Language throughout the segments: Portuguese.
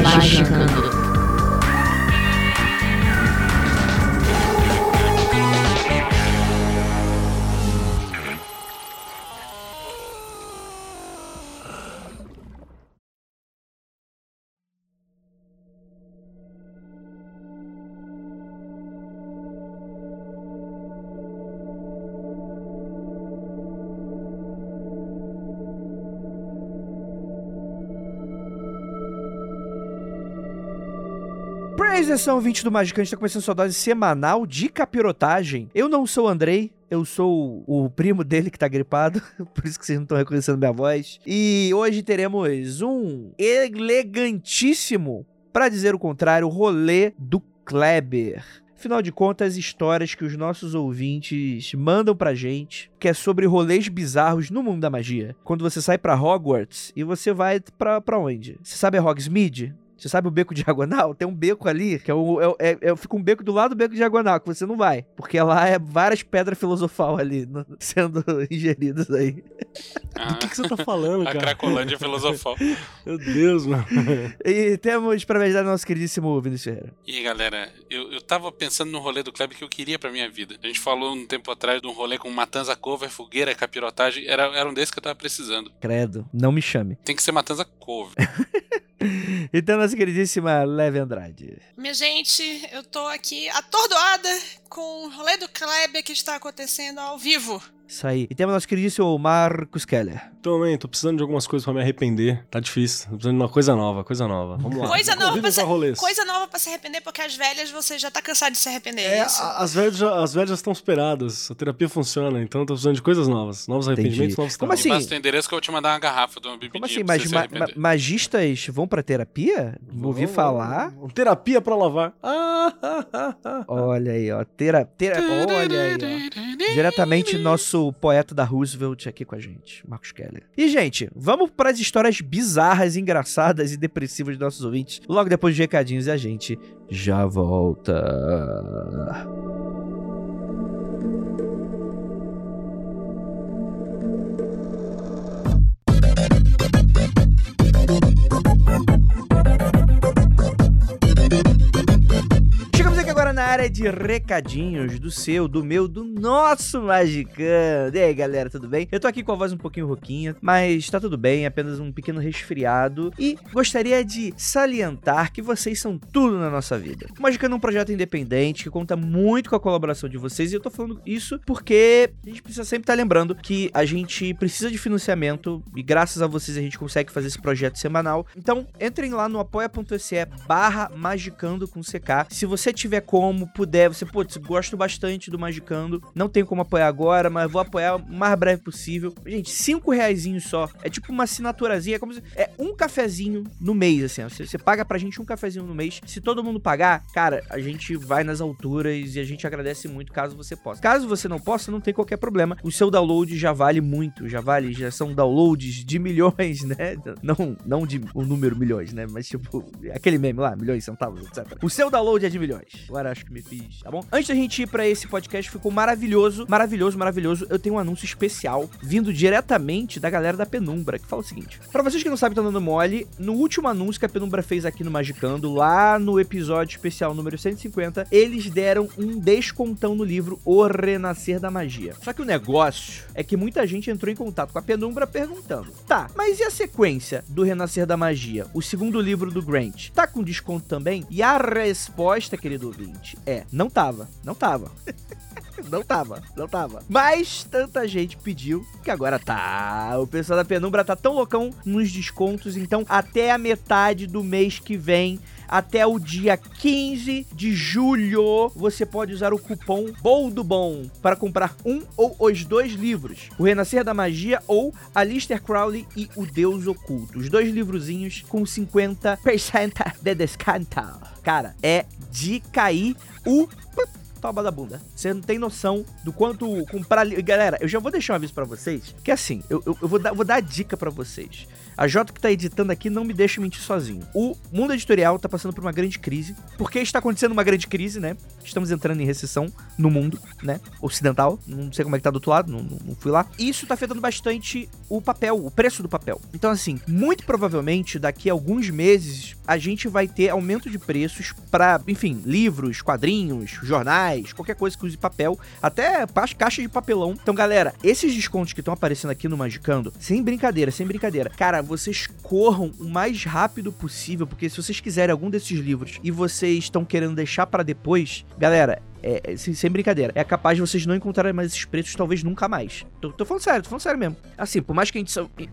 Magicando. Atenção, ouvinte do Magicante, está começando sua dose semanal de capirotagem. Eu não sou o Andrei, eu sou o primo dele que tá gripado, por isso que vocês não estão reconhecendo minha voz. E hoje teremos um elegantíssimo, para dizer o contrário, rolê do Kleber. Afinal de contas, histórias que os nossos ouvintes mandam pra gente, que é sobre rolês bizarros no mundo da magia. Quando você sai para Hogwarts e você vai pra, pra onde? Você sabe a Hogsmeade? Você sabe o beco diagonal? Tem um beco ali, que é o. É, é, é, fica um beco do lado do beco diagonal, que você não vai. Porque lá é várias pedras filosofal ali no, sendo ingeridas aí. Ah, do que, que, você tá falando, cara? A Cracolândia filosofal. Meu Deus, mano. E temos pra ajudar nosso queridíssimo Vinícius Ferreira. E aí, galera, eu, eu tava pensando no rolê do Kleber que eu queria pra minha vida. A gente falou um tempo atrás de um rolê com matanza cover, fogueira, capirotagem. Era, era um desses que eu tava precisando. Credo, não me chame. Tem que ser matanza cover. então, nossa queridíssima Leve Andrade. Minha gente, eu tô aqui atordoada com o rolê do Kleber que está acontecendo ao vivo. Isso aí. E temos nosso queridíssimo Marcos Keller. Também, tô precisando de algumas coisas pra me arrepender. Tá difícil. Tô precisando de uma coisa nova, coisa nova. Vamos lá. Coisa nova, pra se, coisa nova pra se arrepender, porque as velhas você já tá cansado de se arrepender. É, é as velhas, já, as velhas já estão superadas. A terapia funciona, então tô precisando de coisas novas. Novos arrependimentos, novos Como assim? Passa o endereço que eu vou te mandar uma garrafa de uma bebidinha Como assim? Mas ma ma magistas vão pra terapia? Ouvi falar. Terapia pra lavar. Olha aí, ó. Tera, tera, olha aí, ó. Diretamente nosso poeta da Roosevelt aqui com a gente, Marcos Keller. E, gente, vamos para as histórias bizarras, engraçadas e depressivas dos nossos ouvintes. Logo depois de recadinhos e a gente já volta. Na área de recadinhos do seu, do meu, do nosso Magicando. E aí, galera, tudo bem? Eu tô aqui com a voz um pouquinho rouquinha, mas tá tudo bem, apenas um pequeno resfriado. E gostaria de salientar que vocês são tudo na nossa vida. O Magicando é um projeto independente que conta muito com a colaboração de vocês e eu tô falando isso porque a gente precisa sempre estar tá lembrando que a gente precisa de financiamento e graças a vocês a gente consegue fazer esse projeto semanal. Então, entrem lá no apoia.se barra magicando com CK. Se você tiver como como puder. Você, putz, gosto bastante do Magicando. Não tenho como apoiar agora, mas vou apoiar o mais breve possível. Gente, cinco reais só. É tipo uma assinaturazinha. É, como se, é um cafezinho no mês, assim. Você, você paga pra gente um cafezinho no mês. Se todo mundo pagar, cara, a gente vai nas alturas e a gente agradece muito caso você possa. Caso você não possa, não tem qualquer problema. O seu download já vale muito. Já vale, já são downloads de milhões, né? Não, não de um número milhões, né? Mas tipo, aquele meme lá, milhões, centavos, etc. O seu download é de milhões. Agora acho que me fiz, tá bom? Antes da gente ir pra esse podcast, ficou maravilhoso, maravilhoso, maravilhoso. Eu tenho um anúncio especial vindo diretamente da galera da Penumbra, que fala o seguinte: para vocês que não sabem, estão dando mole, no último anúncio que a Penumbra fez aqui no Magicando, lá no episódio especial número 150, eles deram um descontão no livro O Renascer da Magia. Só que o negócio é que muita gente entrou em contato com a Penumbra perguntando: tá, mas e a sequência do Renascer da Magia? O segundo livro do Grant, tá com desconto também? E a resposta, querido ouvinte, é: não tava, não tava. não tava, não tava. Mas tanta gente pediu que agora tá. O pessoal da Penumbra tá tão loucão nos descontos, então até a metade do mês que vem até o dia 15 de julho, você pode usar o cupom Boldo Bom para comprar um ou os dois livros: O Renascer da Magia ou Alistair Crowley e O Deus Oculto. Os dois livrozinhos com 50% de desconto. Cara, é de cair o toba da bunda. Você não tem noção do quanto comprar. Galera, eu já vou deixar um aviso para vocês. Que assim, eu, eu, eu vou, dar, vou dar a dica para vocês. A Jota que tá editando aqui não me deixa mentir sozinho. O mundo editorial tá passando por uma grande crise. Por que está acontecendo uma grande crise, né? Estamos entrando em recessão no mundo, né? Ocidental. Não sei como é que tá do outro lado, não, não fui lá. Isso tá afetando bastante o papel, o preço do papel. Então, assim, muito provavelmente daqui a alguns meses a gente vai ter aumento de preços para, enfim, livros, quadrinhos, jornais, qualquer coisa que use papel, até caixa de papelão. Então, galera, esses descontos que estão aparecendo aqui no Magicando, sem brincadeira, sem brincadeira. Cara, vocês corram o mais rápido possível, porque se vocês quiserem algum desses livros e vocês estão querendo deixar para depois, galera, é, é, sem, brincadeira, é capaz de vocês não encontrarem mais esses preços, talvez nunca mais. Tô, tô, falando sério, tô falando sério mesmo. Assim, por mais que a gente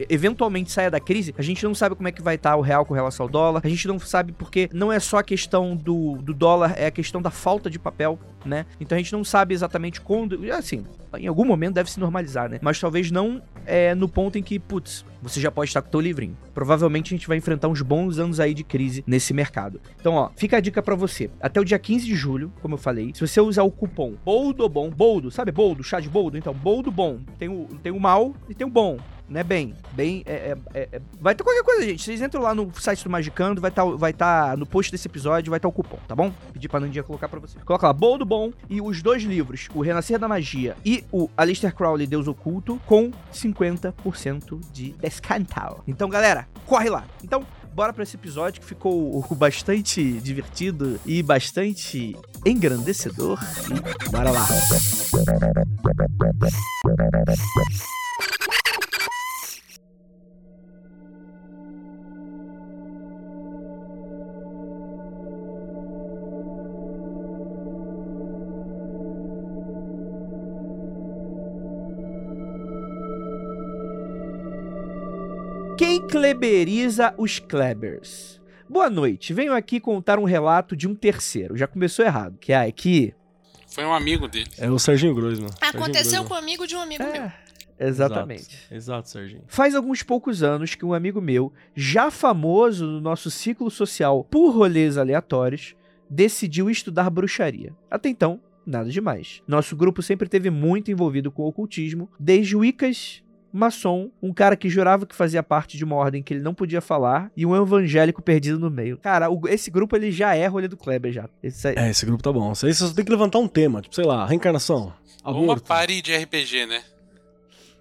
eventualmente saia da crise, a gente não sabe como é que vai estar tá o real com relação ao dólar, a gente não sabe porque não é só a questão do, do dólar, é a questão da falta de papel, né? Então a gente não sabe exatamente quando. Assim, em algum momento deve se normalizar, né? Mas talvez não é, no ponto em que, putz, você já pode estar com o teu livrinho. Provavelmente a gente vai enfrentar uns bons anos aí de crise nesse mercado. Então, ó, fica a dica para você. Até o dia 15 de julho, como eu falei, se você usar o cupom BOLDOBOM, BOLDO, sabe BOLDO, chá de BOLDO? Então, BOLDO BOM. Tem o, tem o mal e tem o bom né, bem, bem, é, é, é, vai ter qualquer coisa, gente. Vocês entram lá no site do Magicando, vai estar tá, vai tá no post desse episódio, vai estar tá o cupom, tá bom? Pedi pra Nandinha colocar pra você. Coloca lá, Boldo Bom e os dois livros, o Renascer da Magia e o Alistair Crowley, Deus Oculto, com 50% de desconto. Então, galera, corre lá. Então, bora para esse episódio que ficou bastante divertido e bastante engrandecedor. E bora lá. Kleberiza os Klebers? Boa noite, venho aqui contar um relato de um terceiro. Já começou errado, que é que... Foi um amigo dele. É o Serginho Groisman. Aconteceu com um amigo de um amigo é, meu. Exatamente. Exato, exato, Serginho. Faz alguns poucos anos que um amigo meu, já famoso no nosso ciclo social por rolês aleatórios, decidiu estudar bruxaria. Até então, nada demais. Nosso grupo sempre teve muito envolvido com o ocultismo, desde Wiccas maçom, um cara que jurava que fazia parte de uma ordem que ele não podia falar e um evangélico perdido no meio. Cara, o, esse grupo ele já é rolê do Kleber já. Esse aí... É, esse grupo tá bom. Isso aí você só tem que levantar um tema, tipo, sei lá, reencarnação. Aborto. Uma party de RPG, né?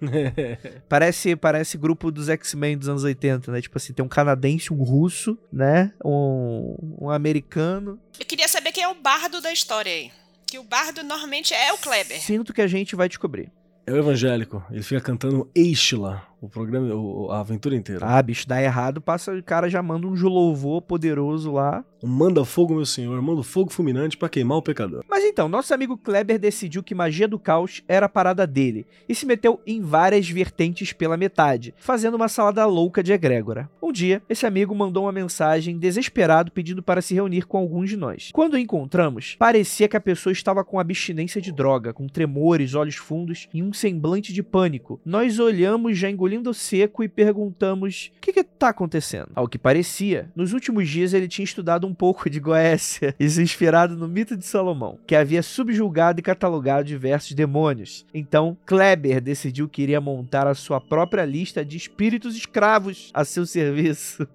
parece, parece grupo dos X-Men dos anos 80, né? Tipo assim, tem um canadense, um russo, né? Um, um americano. Eu queria saber quem é o bardo da história aí. Que o bardo normalmente é o Kleber. Sinto que a gente vai descobrir. É o evangélico. Ele fica cantando Eichla o programa, a aventura inteira. Ah, bicho, dá errado, passa o cara já manda um louvor poderoso lá. Manda fogo, meu senhor, manda fogo fulminante para queimar o pecador. Mas então, nosso amigo Kleber decidiu que magia do caos era a parada dele e se meteu em várias vertentes pela metade, fazendo uma salada louca de egrégora. Um dia, esse amigo mandou uma mensagem desesperado pedindo para se reunir com alguns de nós. Quando o encontramos, parecia que a pessoa estava com abstinência de droga, com tremores, olhos fundos e um semblante de pânico. Nós olhamos já engolindo engolindo seco e perguntamos: o que que tá acontecendo? Ao que parecia, nos últimos dias ele tinha estudado um pouco de Goécia e se inspirado no mito de Salomão, que havia subjulgado e catalogado diversos demônios. Então, Kleber decidiu que iria montar a sua própria lista de espíritos escravos a seu serviço.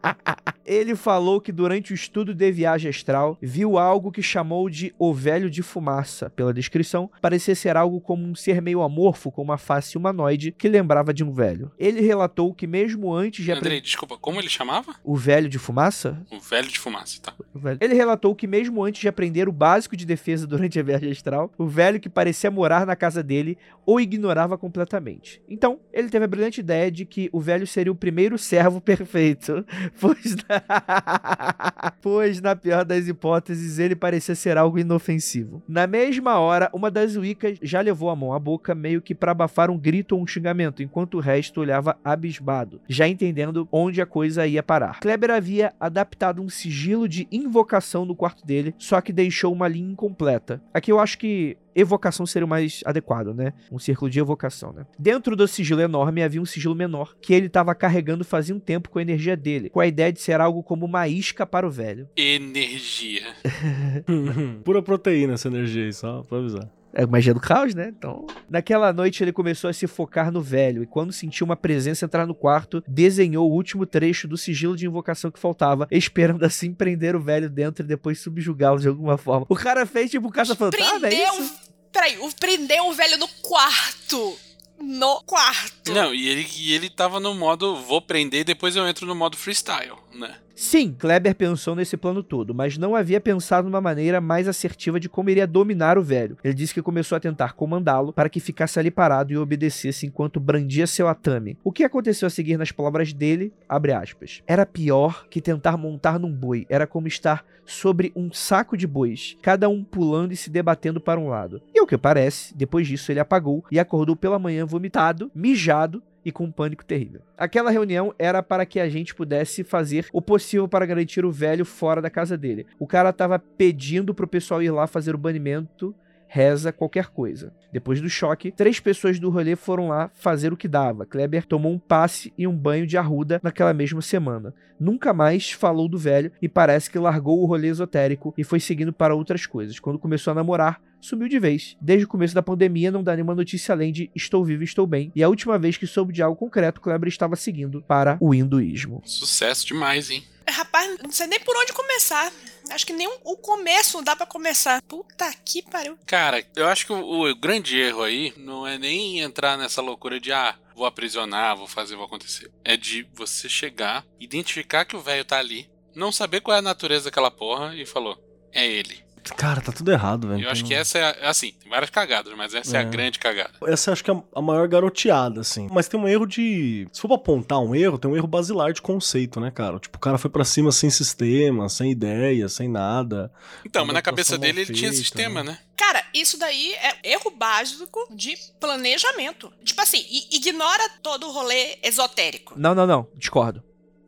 ele falou que durante o estudo de viagem astral viu algo que chamou de o velho de fumaça. Pela descrição, parecia ser algo como um ser meio amorfo com uma face humanoide que lembrava de um velho. Ele relatou que mesmo antes de aprender... Desculpa, como ele chamava? O velho de fumaça? O velho de fumaça, tá. Ele relatou que mesmo antes de aprender o básico de defesa durante a viagem astral, o velho que parecia morar na casa dele o ignorava completamente. Então, ele teve a brilhante ideia de que o velho seria o primeiro servo perfeito, pois na... pois na pior das hipóteses ele parecia ser algo inofensivo. Na mesma hora, uma das Wiccas já levou a mão à boca meio que para abafar um grito ou um xingamento, enquanto o resto olhava abismado, já entendendo onde a coisa ia parar. Kleber havia adaptado um sigilo de invocação no quarto dele, só que deixou uma linha incompleta. Aqui eu acho que evocação seria o mais adequado, né? Um círculo de evocação, né? Dentro do sigilo enorme havia um sigilo menor que ele estava carregando fazia um tempo com a energia dele, com a ideia de ser algo como uma isca para o velho. Energia. Pura proteína essa energia aí, só pra avisar. É magia do caos, né? Então. Naquela noite ele começou a se focar no velho e, quando sentiu uma presença entrar no quarto, desenhou o último trecho do sigilo de invocação que faltava, esperando assim prender o velho dentro e depois subjugá-lo de alguma forma. O cara fez tipo caça-fantasma, é Prendeu. isso? Peraí, o prendeu o velho no quarto. No quarto. Não, e ele, e ele tava no modo vou prender, depois eu entro no modo freestyle, né? Sim, Kleber pensou nesse plano todo, mas não havia pensado numa maneira mais assertiva de como iria dominar o velho. Ele disse que começou a tentar comandá-lo para que ficasse ali parado e obedecesse enquanto brandia seu atame. O que aconteceu a seguir nas palavras dele, abre aspas, era pior que tentar montar num boi, era como estar sobre um saco de bois, cada um pulando e se debatendo para um lado. E ao que parece, depois disso ele apagou e acordou pela manhã vomitado, mijado e com um pânico terrível. Aquela reunião era para que a gente pudesse fazer o possível para garantir o velho fora da casa dele. O cara tava pedindo pro pessoal ir lá fazer o banimento reza qualquer coisa. Depois do choque, três pessoas do rolê foram lá fazer o que dava. Kleber tomou um passe e um banho de arruda naquela mesma semana. Nunca mais falou do velho e parece que largou o rolê esotérico e foi seguindo para outras coisas. Quando começou a namorar, sumiu de vez. Desde o começo da pandemia não dá nenhuma notícia além de estou vivo, estou bem. E a última vez que soube de algo concreto, Kleber estava seguindo para o hinduísmo. Sucesso demais, hein? Rapaz, não sei nem por onde começar. Acho que nem o começo dá pra começar. Puta que pariu. Cara, eu acho que o, o grande erro aí não é nem entrar nessa loucura de, ah, vou aprisionar, vou fazer, vou acontecer. É de você chegar, identificar que o velho tá ali, não saber qual é a natureza daquela porra e falou, é ele. Cara, tá tudo errado, velho. Eu acho que essa é, a- assim, tem várias cagadas, mas essa é, a É. grande cagada. Essa eu acho que é a- a maior garoteada, assim. Mas tem um erro de. Se for pra apontar um erro, tem um erro basilar de conceito, né, cara? Tipo, o cara foi pra cima sem sistema, sem ideia, sem nada. Então, mas na cabeça dele ele tinha feita, sistema, né? Cara, isso daí é erro básico de planejamento. Tipo assim, ignora todo o rolê esotérico. Não, não, não. Discordo.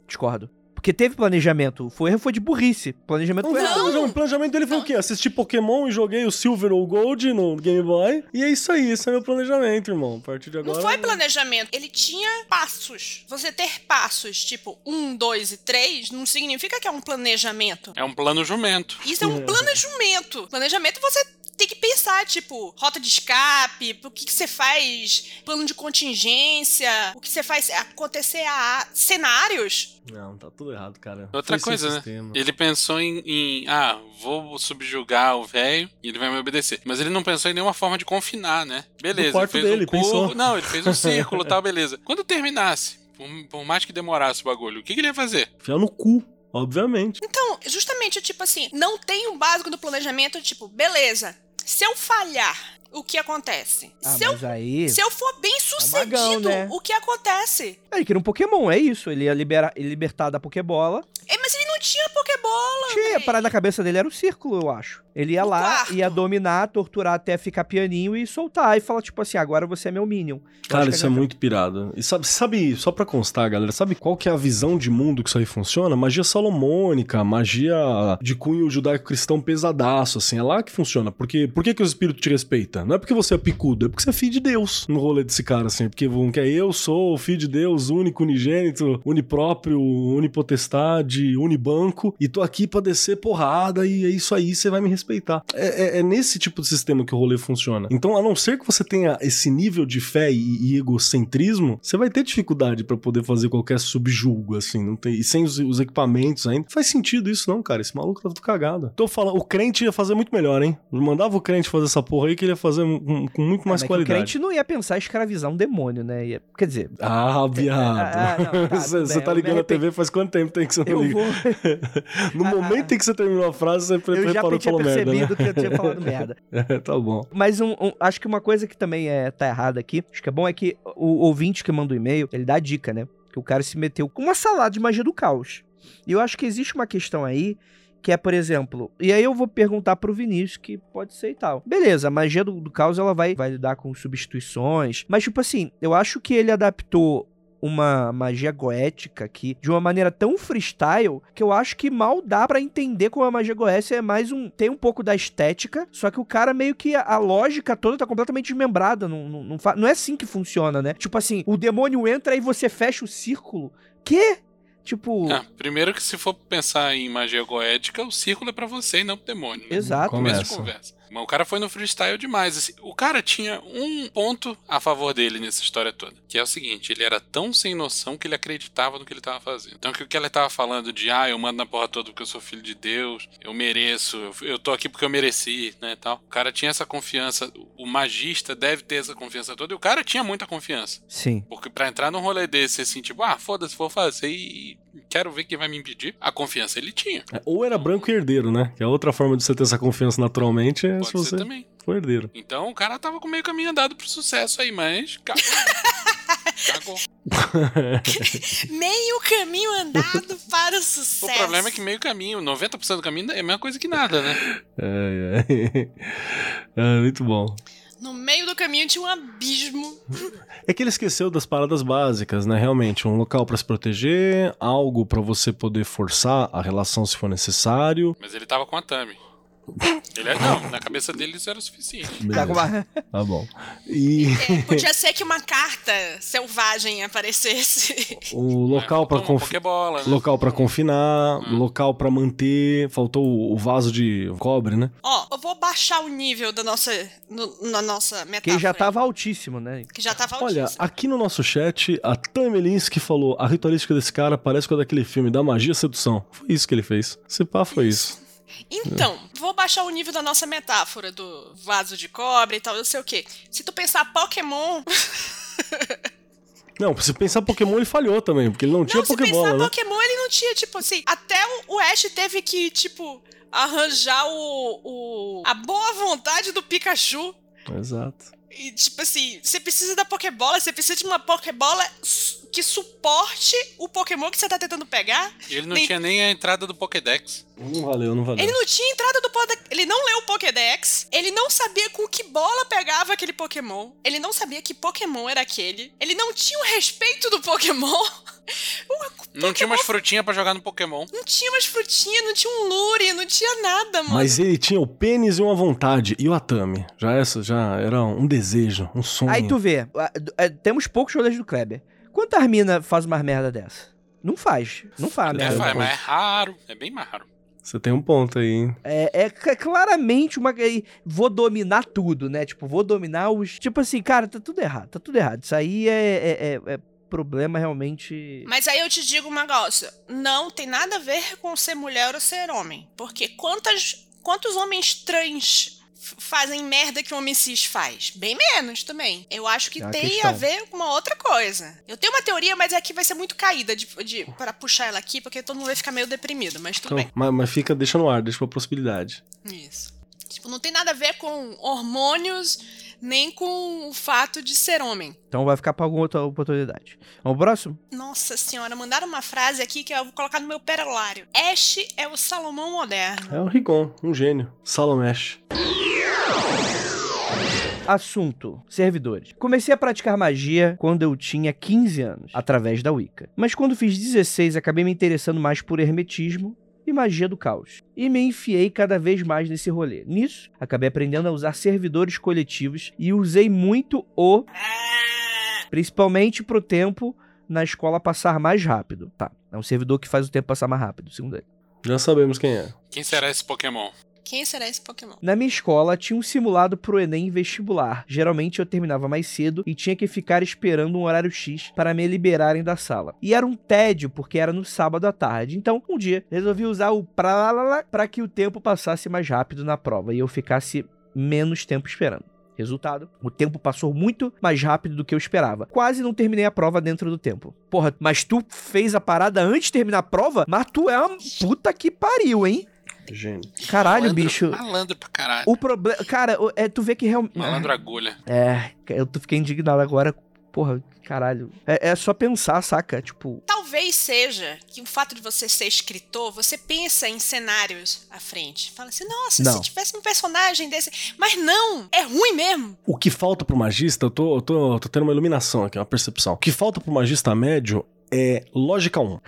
Discordo. Porque teve planejamento. Foi erro foi de burrice. Planejamento foi Não, errado. planejamento- O planejamento dele foi o quê? Assistir Pokémon e joguei o Silver ou o Gold no Game Boy. E é isso aí, esse é meu planejamento, irmão. A partir de agora. Não foi planejamento, ele tinha passos. Você ter passos, tipo um, dois e três, não significa que é um planejamento. É um plano jumento. Isso é um planejamento. Planejamento você tem que pensar, tipo, rota de escape, o que, que você faz, plano de contingência, o que você faz acontecer a cenários. Não, tá tudo errado, cara. Outra Foi coisa, né? sistema. Ele pensou em, em, ah, vou subjugar o velho e ele vai me obedecer. Mas ele não pensou em nenhuma forma de confinar, né? Beleza, No quarto ele fez dele, um curvo. pensou. Não, ele fez um círculo e tal, beleza. Quando terminasse, por, por mais que demorasse o bagulho, o que, que ele ia fazer? Enfiar no cu, obviamente. Então, justamente, tipo assim, não tem o básico do planejamento, tipo, beleza, se eu falhar, o que acontece? Ah, se, eu, aí. se eu for bem sucedido, magão, né? o que acontece? Ele queria um Pokémon, é isso. Ele ia liberar, ele libertar da Pokébola. É, mas ele não tinha Pokébola. Tinha, a parada na cabeça dele era o círculo, eu acho. Ele ia No lá, quarto. ia dominar, torturar até ficar pianinho e soltar. E falar, tipo assim, agora você é meu Minion. Eu Cara, isso é muito pirado. E sabe, sabe, só pra constar, galera, sabe qual que é a visão de mundo que isso aí funciona? Magia salomônica, magia de cunho judaico-cristão pesadaço, assim, é lá que funciona. Porque, por que que o espírito te respeita? Não é porque você é picudo, é porque você é filho de Deus no rolê desse cara, assim. Porque um que é eu sou filho de Deus, único, unigênito, unipróprio, unipotestade, unibanco, e tô aqui pra descer porrada e é isso aí, você vai me respeitar. É, é- é nesse tipo de sistema que o rolê funciona. Então, a não ser que você tenha esse nível de fé e, e egocentrismo, você vai ter dificuldade pra poder fazer qualquer subjulgo, assim, não tem, e sem os, os equipamentos ainda. Faz sentido isso, não, cara. Esse maluco tá tudo cagado. Tô falando, o crente ia fazer muito melhor, hein? Mandava o crente fazer essa porra aí que ele ia fazer fazer com, com muito mais Mas que O qualidade. crente não ia pensar em escravizar um demônio, né? Ia- quer dizer, Ah, viado. Ah, tá, Você tudo você bem, tá eu me ligando a. TV faz quanto tempo tem que você não eu liga? vou. No Ah, momento em que você terminou a frase, você pre- Eu já reparou que tinha falou merda, né? percebido que eu tinha falado merda. tá bom. Mas um- um- acho que uma coisa que também é, tá errada aqui, acho que é bom é que o ouvinte que manda o e-mail, ele dá a dica, né? Que o cara se meteu com uma salada de magia do caos. E eu acho que existe uma questão aí que é, por exemplo, e aí eu vou perguntar pro Vinícius que pode ser e tal. Beleza, a magia do, do caos ela vai, vai lidar com substituições, mas tipo assim, eu acho que ele adaptou uma magia goética aqui de uma maneira tão freestyle que eu acho que mal dá pra entender como a magia goética é mais um. tem um pouco da estética, só que o cara meio que a, a lógica toda tá completamente desmembrada. Não, não, não, não é assim que funciona, né? Tipo assim, o demônio entra e você fecha o círculo. Quê? Tipo. Ah, primeiro que se for pensar em magia goética, o círculo é pra você e não pro demônio. Né? Exato. Começo de Começa. conversa. Mas o cara foi no freestyle demais. assim. o cara tinha um ponto a favor dele nessa história toda. Que é o seguinte: ele era tão sem noção que ele acreditava no que ele tava fazendo. Então, que o que ela tava falando de, ah, eu mando na porra toda porque eu sou filho de Deus, eu mereço, eu, tô aqui porque eu mereci, né, tal. O cara tinha essa confiança, o magista deve ter essa confiança toda, e o cara tinha muita confiança. Sim. Porque pra entrar num rolê desse, assim, tipo, ah, foda-se, vou fazer e quero ver quem vai me impedir, a confiança ele tinha. É, Ou era branco e herdeiro, né? Que a outra forma de você ter essa confiança naturalmente é Pode se você também. for herdeiro. Então o cara tava com meio caminho andado pro sucesso aí, mas cagou. cagou. Meio caminho andado para o O sucesso. problema é que meio caminho, 90% do caminho é a mesma coisa que nada, né? É, é. É, muito bom. No meio do caminho tinha um abismo. É que ele esqueceu das paradas básicas, né? Realmente, um local pra se proteger, algo pra você poder forçar a relação se for necessário. Mas ele tava com a Tami. Ele é, não, na cabeça dele isso era o suficiente. Tá com uma- Tá bom. E É, podia ser que uma carta selvagem aparecesse. o local pra Uma confi- né? local para confinar, Hum. local pra manter, faltou o- vaso de cobre, né? Ó, eu vou baixar o nível da nossa, no- na nossa metáfora. Que já tava altíssimo, né? Que já tava Olha, altíssimo. aqui no nosso chat, a Tamelinski falou: a ritualística desse cara parece com a daquele filme da magia e sedução. Foi isso que ele fez. Se pá, foi isso. Então, vou baixar o nível da nossa metáfora do vaso de cobre e tal, eu sei o quê. Se tu pensar Pokémon, Não, se pensar Pokémon, ele falhou também, porque ele não tinha não, se Pokébola, pensar né? Pokémon, ele não tinha, tipo assim, até o, Ash teve que, tipo, arranjar o, o a boa vontade do Pikachu. Exato. E, tipo assim, você precisa da Pokébola, você precisa de uma Pokébola que suporte o Pokémon que você tá tentando pegar. Ele não Nem- tinha nem a entrada do Pokédex. Não valeu, não valeu. Ele não tinha entrada do Pokédex. Ele não leu o Pokédex. Ele não sabia com que bola pegava aquele Pokémon. Ele não sabia que Pokémon era aquele. Ele não tinha o respeito do Pokémon. Não tinha umas frutinhas pra jogar no Pokémon. Não tinha mais frutinha, não tinha um lure, não tinha nada, mano. Mas ele tinha o pênis e uma vontade. E o Atami? Já, essa, já era um desejo, um sonho. Aí tu vê, é, temos poucos rolês do Kleber. Quantas mina faz uma merda dessa? Não faz. Não faz É, merda. vai, mas é raro. É bem mais raro. Você tem um ponto aí, hein? É, é cl- claramente uma. Vou dominar tudo, né? Tipo, vou dominar os. Tipo assim, cara, tá tudo errado. Tá tudo errado. Isso aí é, é- é- é problema realmente. Mas aí eu te digo um negócio. Não tem nada a ver com ser mulher ou ser homem. Porque quantas, quantos homens trans fazem merda que um homem cis faz? Bem menos também. Eu acho que É tem questão. a ver com uma outra coisa. Eu tenho uma teoria, mas aqui vai ser muito caída de, de, para puxar ela aqui, porque todo mundo vai ficar meio deprimido, mas tudo Então, bem. mas, mas fica, deixa no ar, deixa pra possibilidade. Isso. Tipo, não tem nada a ver com hormônios, nem com o fato de ser homem. Então vai ficar pra alguma outra oportunidade. Vamos pro próximo? Nossa senhora, mandaram uma frase aqui que eu vou colocar no meu perolário. Ash é o Salomão moderno. É o Rigon, um gênio. Salomesh. Assunto: servidores. Comecei a praticar magia quando eu tinha 15 anos, através da Wicca. Mas quando fiz 16, acabei me interessando mais por hermetismo e magia do caos. E me enfiei cada vez mais nesse rolê. Nisso, acabei aprendendo a usar servidores coletivos e usei muito o. Principalmente pro tempo na escola passar mais rápido. Tá, é um servidor que faz o tempo passar mais rápido, segundo ele. Já sabemos quem é. Quem será esse Pokémon? Quem será esse Pokémon? Na minha escola tinha um simulado pro Enem vestibular. Geralmente eu terminava mais cedo e tinha que ficar esperando um horário X para me liberarem da sala. E era um tédio porque era no sábado à tarde. Então, um dia, resolvi usar o pra para que o tempo passasse mais rápido na prova e eu ficasse menos tempo esperando. Resultado: o tempo passou muito mais rápido do que eu esperava. Quase não terminei a prova dentro do tempo. Porra, mas tu fez a parada antes de terminar a prova? Mas tu é uma puta que pariu, hein? Gênio. Caralho, malandro, bicho. Malandro pra caralho. O problema. Cara, é, tu vê que realmente. Malandro agulha. É, eu fiquei indignado agora. Porra, caralho. É, é só pensar, saca? Tipo. Talvez seja que o fato de você ser escritor, você pensa em cenários à frente. Fala assim, nossa, Não. se tivesse um personagem desse. Mas não! É ruim mesmo! O que falta pro magista, eu tô, eu tô, tô tendo uma iluminação aqui, uma percepção. O que falta pro magista médio é lógica 1.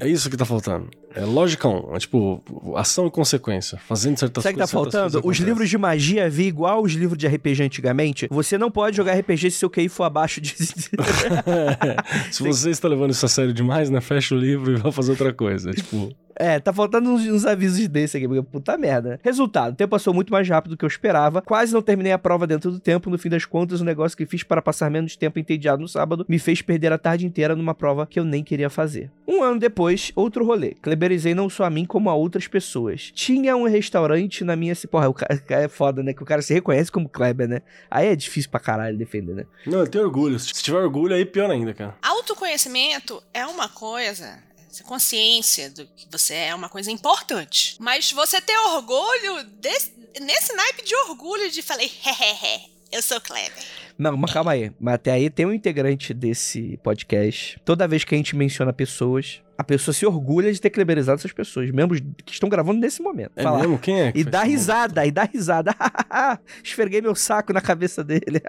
É isso que tá faltando. É lógica 1. É tipo, ação e consequência. Fazendo certas Sabe o que tá coisas. faltando? coisas Os livros de magia vi igual os livros de RPG antigamente. Você não pode jogar RPG se seu QI for abaixo de. Se você está levando isso a sério demais, né? Fecha o livro e vai fazer outra coisa. Tipo, É, tá faltando uns, uns avisos desse aqui, porque puta merda. Resultado, o tempo passou muito mais rápido do que eu esperava. Quase não terminei a prova dentro do tempo. No fim das contas, o negócio que fiz para passar menos tempo entediado no sábado me fez perder a tarde inteira numa prova que eu nem queria fazer. Um ano depois, outro rolê. Kleberizei não só a mim, como a outras pessoas. Tinha um restaurante na minha... Porra, o cara é foda, né? Que o cara se reconhece como Kleber, né? Aí é difícil pra caralho defender, né? não, eu tenho orgulho. Se tiver orgulho, aí pior ainda, cara. Autoconhecimento é uma coisa. Essa Consciência do que você é é uma coisa importante. Mas você ter orgulho desse- nesse naipe de orgulho de falei, hehehe, eu sou Kleber. Não, mas calma aí. Mas até aí tem um integrante desse podcast. Toda vez que a gente menciona pessoas, a pessoa se orgulha de ter kleberizado essas pessoas, membros que estão gravando nesse momento. É Fala. mesmo? Quem é? que E dá risada, e dá risada. Esfreguei meu saco na cabeça dele.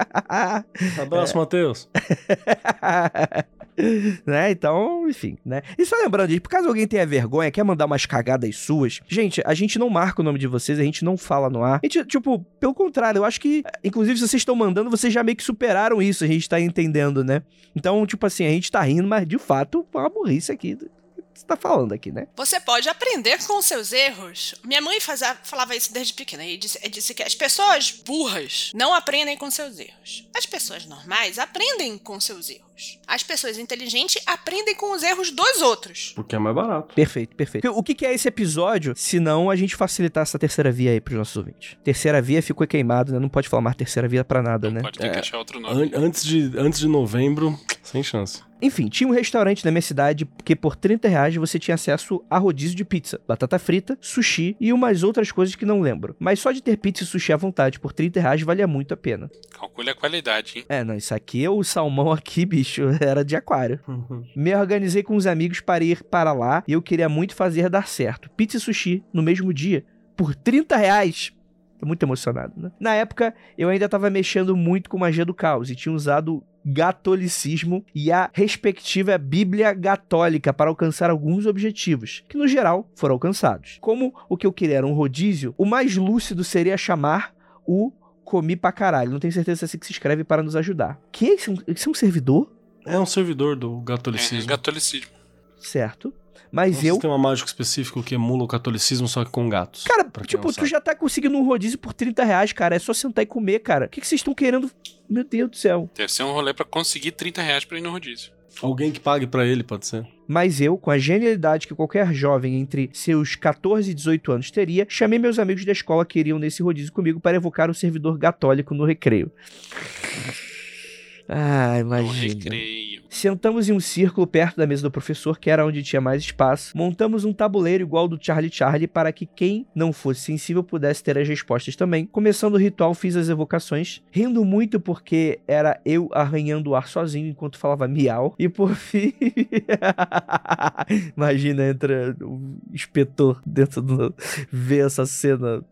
Abraço, Matheus. né? Então, enfim, né? E só lembrando, por caso alguém tenha vergonha, quer mandar umas cagadas suas, gente, a gente não marca o nome de vocês, a gente não fala no ar. A gente, tipo, pelo contrário, eu acho que, inclusive, se vocês estão mandando, vocês já meio que superaram isso, a gente tá entendendo, né? Então, tipo assim, a gente tá rindo, mas de fato, é uma burrice aqui você tá falando aqui, né? Você pode aprender com os seus erros. Minha mãe fazia- falava isso desde pequena. E disse, disse que as pessoas burras não aprendem com seus erros. As pessoas normais aprendem com seus erros. As pessoas inteligentes aprendem com os erros dos outros. Porque é mais barato. Perfeito, perfeito. O que, que é esse episódio, se não a gente facilitar essa terceira via aí pros nossos ouvintes? Terceira via ficou queimado, né? Não pode falar mais terceira via pra nada, né? Pode ter que É. achar outro nome. An- antes, de, antes de novembro, sem chance. Enfim, tinha um restaurante na minha cidade que por 30 reais você tinha acesso a rodízio de pizza, batata frita, sushi e umas outras coisas que não lembro. Mas só de ter pizza e sushi à vontade por 30 reais valia muito a pena. Calcule a qualidade, hein? É, não, isso aqui, o salmão aqui, bicho, era de aquário. Me organizei com os amigos para ir para lá e eu queria muito fazer dar certo. Pizza e sushi no mesmo dia, por 30 reais. Tô muito emocionado, né? Na época, eu ainda tava mexendo muito com magia do caos e tinha usado gatolicismo e a respectiva Bíblia Católica para alcançar alguns objetivos, que no geral foram alcançados. Como o que eu queria era um rodízio, o mais lúcido seria chamar o Comi pra caralho. Não tenho certeza se é assim que se escreve para nos ajudar. Que? Isso é um- isso é um servidor? É um servidor do É, catolicismo. catolicismo. Certo. É um Mas eu. sistema mágico específico que emula o catolicismo, só que com gatos. Cara, tipo, tu já tá conseguindo um rodízio por 30 reais, cara. É só sentar e comer, cara. O que, que vocês estão querendo? Meu Deus do céu. Deve ser um rolê pra conseguir 30 reais pra ir no rodízio. Alguém que pague pra ele, pode ser. Mas eu, com a genialidade que qualquer jovem entre seus 14 e 18 anos teria, chamei meus amigos da escola que iriam nesse rodízio comigo para evocar o servidor católico no recreio. Ah, No imagina. Sentamos em um círculo perto da mesa do professor, que era onde tinha mais espaço. Montamos um tabuleiro igual do Charlie Charlie para que quem não fosse sensível pudesse ter as respostas também. Começando o ritual, fiz as evocações, rindo muito porque era eu arranhando o ar sozinho enquanto falava miau. E por fim. Imagina, entra o inspetor dentro do. vê essa cena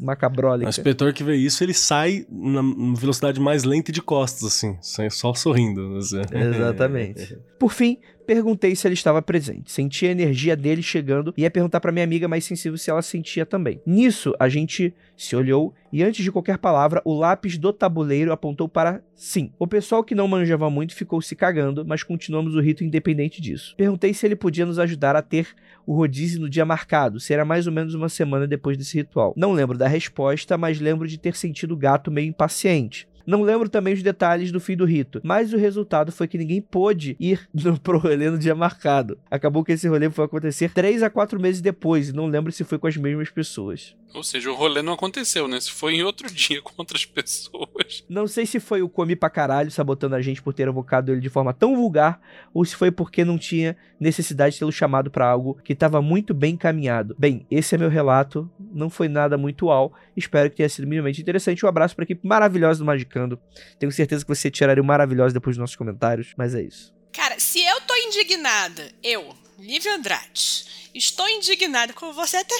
macabrólica. O inspetor que vê isso, ele sai na velocidade mais lenta e de costas, assim. Só sorrindo. assim. Exatamente. Por fim, perguntei se ele estava presente. Senti a energia dele chegando e ia perguntar para minha amiga mais sensível se ela sentia também. Nisso, a gente se olhou e antes de qualquer palavra, o lápis do tabuleiro apontou para sim. O pessoal que não manjava muito ficou se cagando, mas continuamos o rito independente disso. Perguntei se ele podia nos ajudar a ter o rodízio no dia marcado, será mais ou menos uma semana depois desse ritual. Não lembro da resposta, mas lembro de ter sentido o gato meio impaciente. Não lembro também os detalhes do fim do rito, mas o resultado foi que ninguém pôde ir no, pro rolê no dia marcado. Acabou que esse rolê foi acontecer 3 a 4 meses depois, e não lembro se foi com as mesmas pessoas. Ou seja, o rolê não aconteceu, né? Se foi em outro dia com outras pessoas. Pessoas. Não sei se foi o Come pra caralho sabotando a gente por ter evocado ele de forma tão vulgar, ou se foi porque não tinha necessidade de tê-lo chamado pra algo que estava muito bem encaminhado. Bem, esse é meu relato, não foi nada muito uau, espero que tenha sido minimamente interessante. Um abraço pra equipe maravilhosa do Magicando. Tenho certeza que você tiraria o maravilhoso depois dos nossos comentários, mas é isso. Cara, se eu tô indignada, eu, Lívia Andrade, estou indignada com você até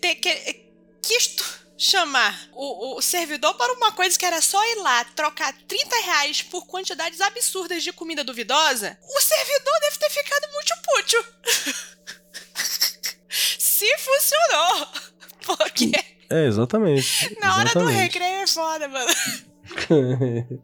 ter que, quis t- chamar o, o servidor para uma coisa que era só ir lá trocar 30 reais por quantidades absurdas de comida duvidosa, o servidor deve ter ficado muito pútil. Se funcionou. Porque É, exatamente. na hora do recreio é foda, mano.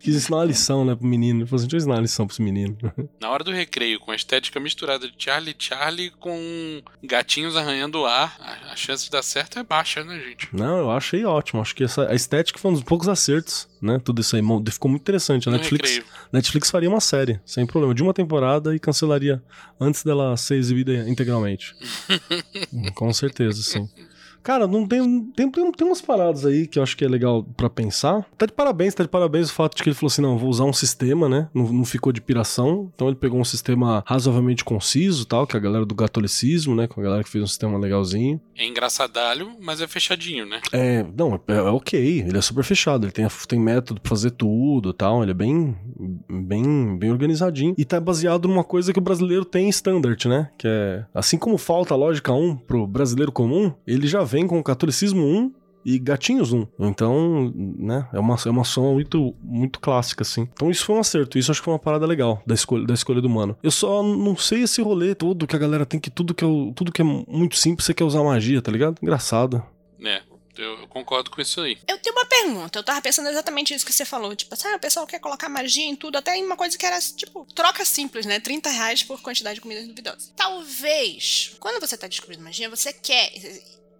Quis ensinar uma lição, né, pro menino. Ele falou assim, deixa eu ensinar uma lição pros meninos. Na hora do recreio, com a estética misturada de Charlie Charlie com gatinhos arranhando o ar, a, a chance de dar certo é baixa, né, gente? Não, eu achei ótimo. Acho que essa, a estética foi um dos poucos acertos, né? Tudo isso aí ficou muito interessante. A Netflix, recreio. Netflix faria uma série, sem problema, de uma temporada e cancelaria antes dela ser exibida integralmente. Com certeza, sim. Cara, não tem, tem, tem, tem umas paradas aí que eu acho que é legal pra pensar. Tá de parabéns, tá de parabéns o fato de que ele falou assim: não, vou usar um sistema, né? Não, não ficou de piração. Então ele pegou um sistema razoavelmente conciso tal, que é a galera do catolicismo, né? Com a galera que fez um sistema legalzinho. É engraçadalho, mas é fechadinho, né? É, não, é, é ok, ele é super fechado, ele tem, tem método pra fazer tudo tal, ele é bem, bem, bem organizadinho. E tá baseado numa coisa que o brasileiro tem standard, né? Que é, assim como falta a lógica 1 pro brasileiro comum, ele já vem com o catolicismo 1 e gatinhos 1. Então, né, é uma, é uma soma muito, muito clássica, assim. Então isso foi um acerto, isso acho que foi uma parada legal da escolha, da escolha do mano. Eu só não sei esse rolê todo que a galera tem que tudo que é, tudo que é muito simples você quer usar magia, tá ligado? Engraçado. É, eu, eu concordo com isso aí. Eu tenho uma pergunta. Eu tava pensando exatamente isso que você falou. Tipo, assim, ah, o pessoal quer colocar magia em tudo, até em uma coisa que era, tipo, troca simples, né? 30 reais por quantidade de comidas duvidosas. Talvez, quando você tá descobrindo magia, você quer.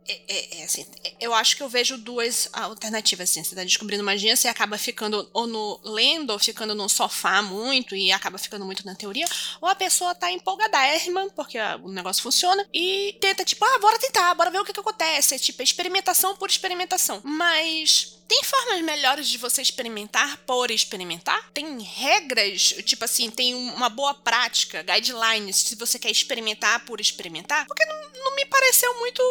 É, é- é assim, é- eu acho que eu vejo duas alternativas, assim. Você tá descobrindo magia, você acaba ficando ou no lendo, ou ficando no sofá muito, e acaba ficando muito na teoria, ou a pessoa tá empolgadérrima, porque ah, o negócio funciona, e tenta, tipo, ah, bora tentar, bora ver o que, que acontece. É tipo, experimentação por experimentação. Mas tem formas melhores de você experimentar por experimentar? Tem regras, tipo assim, tem um- uma boa prática, guidelines, se você quer experimentar por experimentar? Porque não, não me pareceu muito.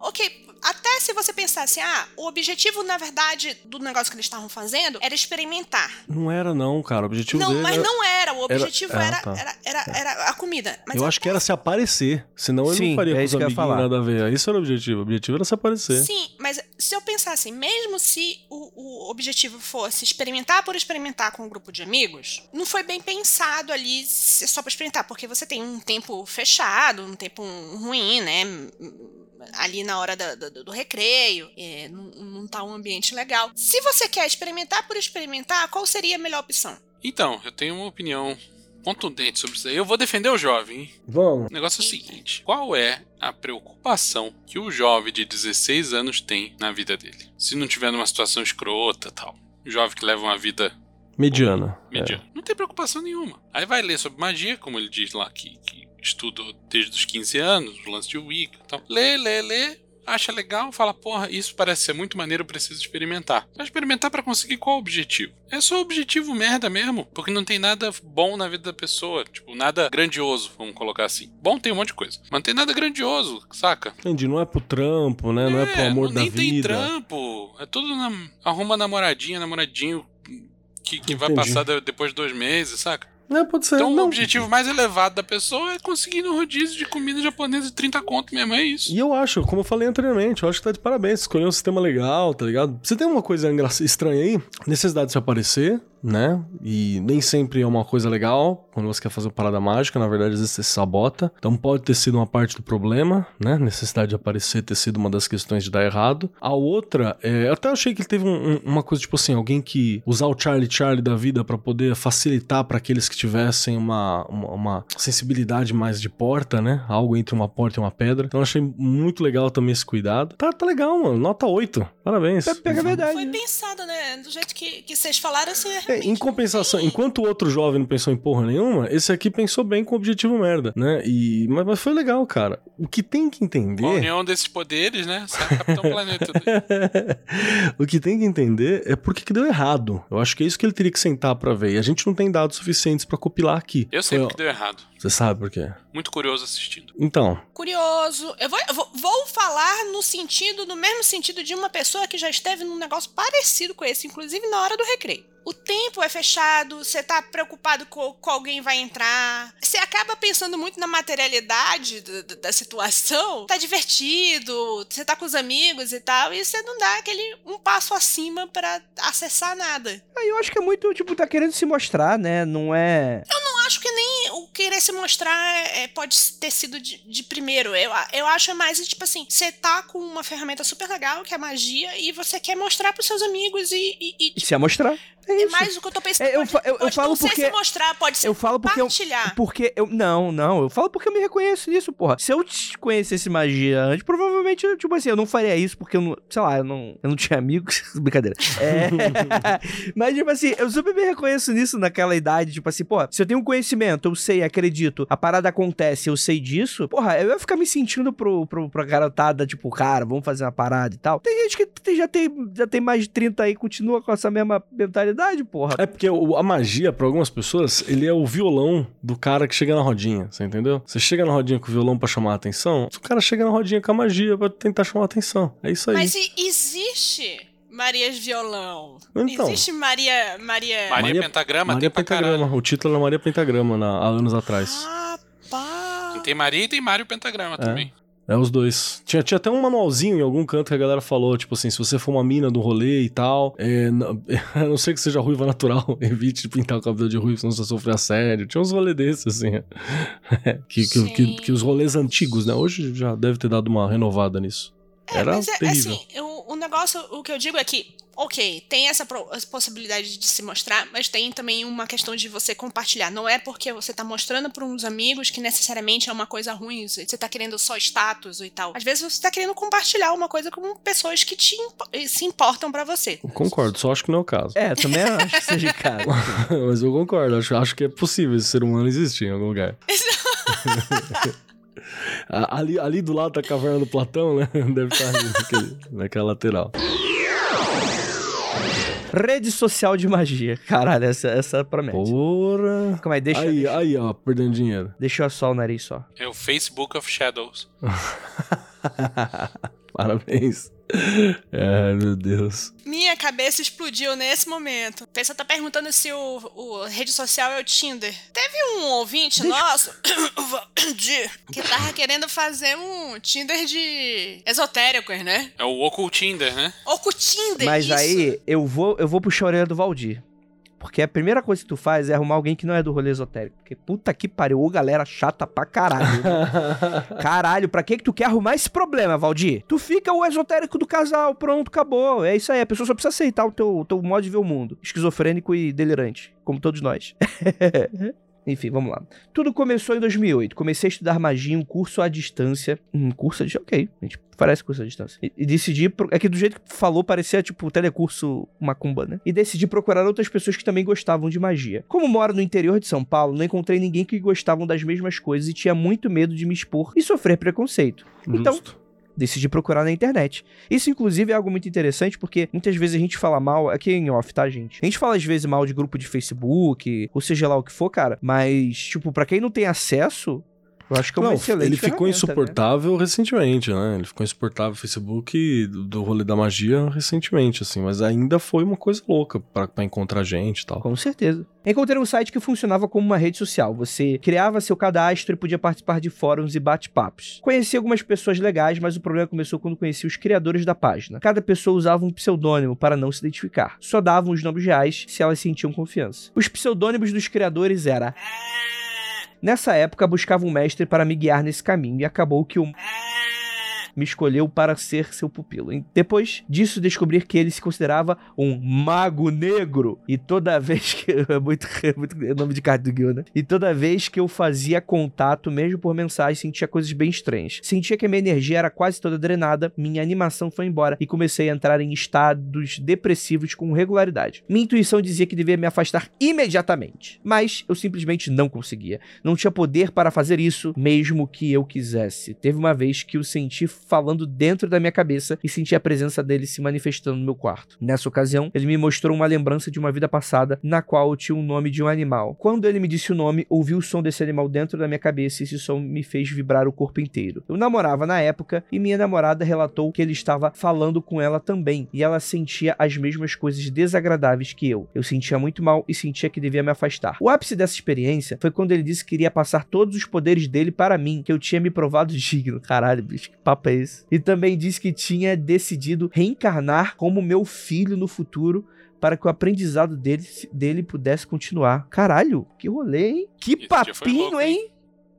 Ok, até se você pensar assim, ah, o objetivo, na verdade, do negócio que eles estavam fazendo era experimentar. Não era, não, cara. O objetivo não, dele mas era... não era. O objetivo Ah, era, tá. era, era, era a comida. Mas eu acho que era se aparecer. Senão ele não faria é com isso os que eu ia amiguinhos falar. nada a ver. Esse era o objetivo. O objetivo era se aparecer. Sim, mas se eu pensar assim, mesmo se o, o objetivo fosse experimentar por experimentar com um grupo de amigos, não foi bem pensado ali só pra experimentar, porque você tem um tempo fechado, um tempo ruim, né? Ali na hora da- do, do recreio, é, não, não tá um ambiente legal. Se você quer experimentar por experimentar, qual seria a melhor opção? Então, eu tenho uma opinião contundente sobre isso aí. Eu vou defender o jovem, hein? Vamos. O negócio é o seguinte: qual é a preocupação que o jovem de 16 anos tem na vida dele? Se não tiver numa situação escrota tal. Jovem que leva uma vida Mediana. mediana. Não tem preocupação nenhuma. Aí vai ler sobre magia, como ele diz lá que, que desde os 15 anos, o lance de Wicca e tal. Lê, lê, lê. Acha legal, fala, porra, isso parece ser muito maneiro, eu preciso experimentar. Vai experimentar pra conseguir qual objetivo? É só objetivo merda mesmo, porque não tem nada bom na vida da pessoa, tipo, nada grandioso, vamos colocar assim. Bom tem um monte de coisa, mas não tem nada grandioso, saca? Entendi. Não é pro trampo, né? Não é pro amor não- da nem tem vida. trampo. É tudo na, arruma namoradinha, namoradinho que, que vai passar de- depois de dois meses, saca? É, pode ser. Então o não. objetivo mais elevado da pessoa é conseguir no rodízio de comida japonesa de 30 conto mesmo, é isso. E eu acho, como eu falei anteriormente, eu acho que tá de parabéns. Escolheu um sistema legal, tá ligado? Você tem uma coisa estranha aí, necessidade de se aparecer, né? E nem sempre é uma coisa legal quando você quer fazer uma parada mágica. Na verdade, às vezes você se sabota. Então pode ter sido uma parte do problema, né? Necessidade de aparecer ter sido uma das questões de dar errado. A outra, é, eu até achei que ele teve um- um- uma coisa tipo assim: alguém que usar o Charlie Charlie da vida pra poder facilitar pra aqueles que tivessem uma, uma, uma sensibilidade mais de porta, né? Algo entre uma porta e uma pedra. Então eu achei muito legal também esse cuidado. Tá, tá legal, mano. Nota 8. Parabéns. Pega a verdade. Foi né? pensado, né? Do jeito que, que vocês falaram, assim, É, É, em compensação, enquanto o outro jovem não pensou em porra nenhuma, esse aqui pensou bem com o objetivo merda, né? E, mas, mas foi legal, cara. O que tem que Com a entender. união desses poderes, né? Sai Capitão Planeta. o que tem que entender é por que que deu errado. Eu acho que é isso que ele teria que sentar pra ver. E a gente não tem dados suficientes pra compilar aqui. Eu sei porque deu errado. Você sabe por quê? Muito curioso assistindo. Então, Curioso. Eu vou, eu vou, vou falar no sentido, no mesmo sentido de uma pessoa que já esteve num negócio parecido com esse, inclusive na hora do recreio. O tempo é fechado, você tá preocupado com, com alguém vai entrar. Você acaba pensando muito na materialidade da, da- da situação. Tá divertido, você tá com os amigos e tal, e você não dá aquele um passo acima pra acessar nada. Aí eu acho que é muito, tipo, tá querendo se mostrar, né? Não é. não acho que nem o querer se mostrar é, pode ter sido de, de primeiro. Eu, eu acho mais, tipo assim, você tá com uma ferramenta super legal, que é a magia, e você quer mostrar pros seus amigos e. e- e, E se amostrar. É é isso. mais o que eu tô pensando. É, eu pode, eu- eu pode falo porque- se mostrar, pode ser Eu falo porque eu, compartilhar. porque eu não, não, eu falo porque eu me reconheço nisso, porra. Se eu te conhecesse magia antes, provavelmente, tipo assim, eu não faria isso porque eu não, sei lá, eu não, eu não tinha amigos, brincadeira. É, mas tipo assim, eu super me reconheço nisso naquela idade, tipo assim, pô, se eu tenho um conhecimento, eu sei, acredito, a parada acontece, eu sei disso, porra, eu ia ficar me sentindo pro, pro, pra garotada, tipo, cara, vamos fazer uma parada e tal. Tem gente que tem- já tem, já tem mais de 30 aí e continua com essa mesma mentalidade, porra. é porque o- a magia, pra algumas pessoas, ele é o violão do cara que chega na rodinha, você entendeu? Você chega na rodinha com o violão pra chamar a atenção, o cara chega na rodinha com a magia pra tentar chamar a atenção. É isso aí. Mas existe Marias Violão. Então. Existe Maria. Maria. Maria, Maria- Pentagrama Maria tem Pentagrama. O título era Maria Pentagrama na- há anos atrás. Rapaz. Tem Maria e tem Mário Pentagrama também. É os dois. Tinha, tinha até um manualzinho em algum canto que a galera falou, tipo assim, se você for uma mina do rolê e tal, é, n- a não ser que seja ruiva natural, evite de pintar o cabelo de ruivo, senão você sofre assédio. Tinha uns rolês desses, assim. que, que, que, que os rolês antigos, né? Hoje já deve ter dado uma renovada nisso. É, Era mas é, terrível. assim, o, o negócio, o que eu digo é que, ok, tem essa, possibilidade de se mostrar, mas tem também uma questão de você compartilhar. Não é porque você tá mostrando para uns amigos que necessariamente é uma coisa ruim, você tá querendo só status e tal. Às vezes você tá querendo compartilhar uma coisa com pessoas que te impo- se importam pra você. Concordo, só acho que não é o caso. É, também acho que seja caso. Mas eu concordo, acho, acho que é possível esse ser humano existir em algum lugar. Ali, ali do lado da caverna do Platão, né? Deve estar ali, naquele, naquela lateral. Rede social de magia. Caralho, essa, essa promete. Porra. Calma aí, deixa, aí, deixa, aí, ó, perdendo dinheiro. deixa eu só o nariz só. É o Facebook of Shadows. Parabéns. Ai, meu Deus. Minha cabeça explodiu nesse momento. A pessoa tá perguntando se o, o rede social é o Tinder. Teve um ouvinte nosso de- que tava querendo fazer um Tinder de esotéricos, né? É o Ocultinder, né? Ou com o Tinder, Mas isso. aí, eu vou, eu vou puxar a orelha do Valdir. Porque a primeira coisa que tu faz é arrumar alguém que não é do rolê esotérico. Porque puta que pariu, ô galera chata pra caralho. Caralho, pra que que tu quer arrumar esse problema, Valdir? Tu fica o esotérico do casal, pronto, acabou. É isso aí, a pessoa só precisa aceitar o teu, o teu modo de ver o mundo. Esquizofrênico e delirante, como todos nós. Enfim, vamos lá. Tudo começou em 2008. Comecei a estudar magia um curso à distância. Um curso à distância? Ok, a gente parece curso à distância. E, e decidi... pro- É que do jeito que falou, parecia tipo telecurso macumba, né? E decidi procurar outras pessoas que também gostavam de magia. Como moro no interior de São Paulo, não encontrei ninguém que gostavam das mesmas coisas e tinha muito medo de me expor e sofrer preconceito. Então, Justo. Decidi procurar na internet. Isso, inclusive, é algo muito interessante, porque muitas vezes a gente fala mal, aqui em off, tá, gente? A gente fala às vezes mal de grupo de Facebook, ou seja lá o que for, cara, mas, tipo, pra quem não tem acesso, eu acho que é uma Não, excelente ele ficou né? insuportável recentemente, né? Ele ficou insuportável no Facebook do, do rolê da magia recentemente, assim. Mas ainda foi uma coisa louca pra, pra encontrar gente e tal. Com certeza. Encontrei um site que funcionava como uma rede social. Você criava seu cadastro e podia participar de fóruns e bate-papos. Conheci algumas pessoas legais, mas o problema começou quando conheci os criadores da página. Cada pessoa usava um pseudônimo para não se identificar. Só davam os nomes reais se elas sentiam confiança. Os pseudônimos dos criadores era Nessa época, buscava um mestre para me guiar nesse caminho e acabou que o me escolheu para ser seu pupilo. E depois disso, descobrir que ele se considerava um mago negro. E toda vez que. É muito, é muito é nome de carta do Guild, né? E toda vez que eu fazia contato, mesmo por mensagem, sentia coisas bem estranhas. Sentia que a minha energia era quase toda drenada, minha animação foi embora e comecei a entrar em estados depressivos com regularidade. Minha intuição dizia que devia me afastar imediatamente, mas eu simplesmente não conseguia. Não tinha poder para fazer isso, mesmo que eu quisesse. Teve uma vez que eu senti falando dentro da minha cabeça e senti a presença dele se manifestando no meu quarto. Nessa ocasião, ele me mostrou uma lembrança de uma vida passada na qual eu tinha o nome de um animal. Quando ele me disse o nome, ouvi o som desse animal dentro da minha cabeça e esse som me fez vibrar o corpo inteiro. Eu namorava na época e minha namorada relatou que ele estava falando com ela também e ela sentia as mesmas coisas desagradáveis que eu. Eu sentia muito mal e sentia que devia me afastar. O ápice dessa experiência foi quando ele disse que iria passar todos os poderes dele para mim, que eu tinha me provado digno. Caralho, bicho, que papo é esse? E também disse que tinha decidido reencarnar como meu filho no futuro para que o aprendizado dele, dele pudesse continuar. Caralho, que rolê, hein? Que Esse papinho, louco, hein? hein?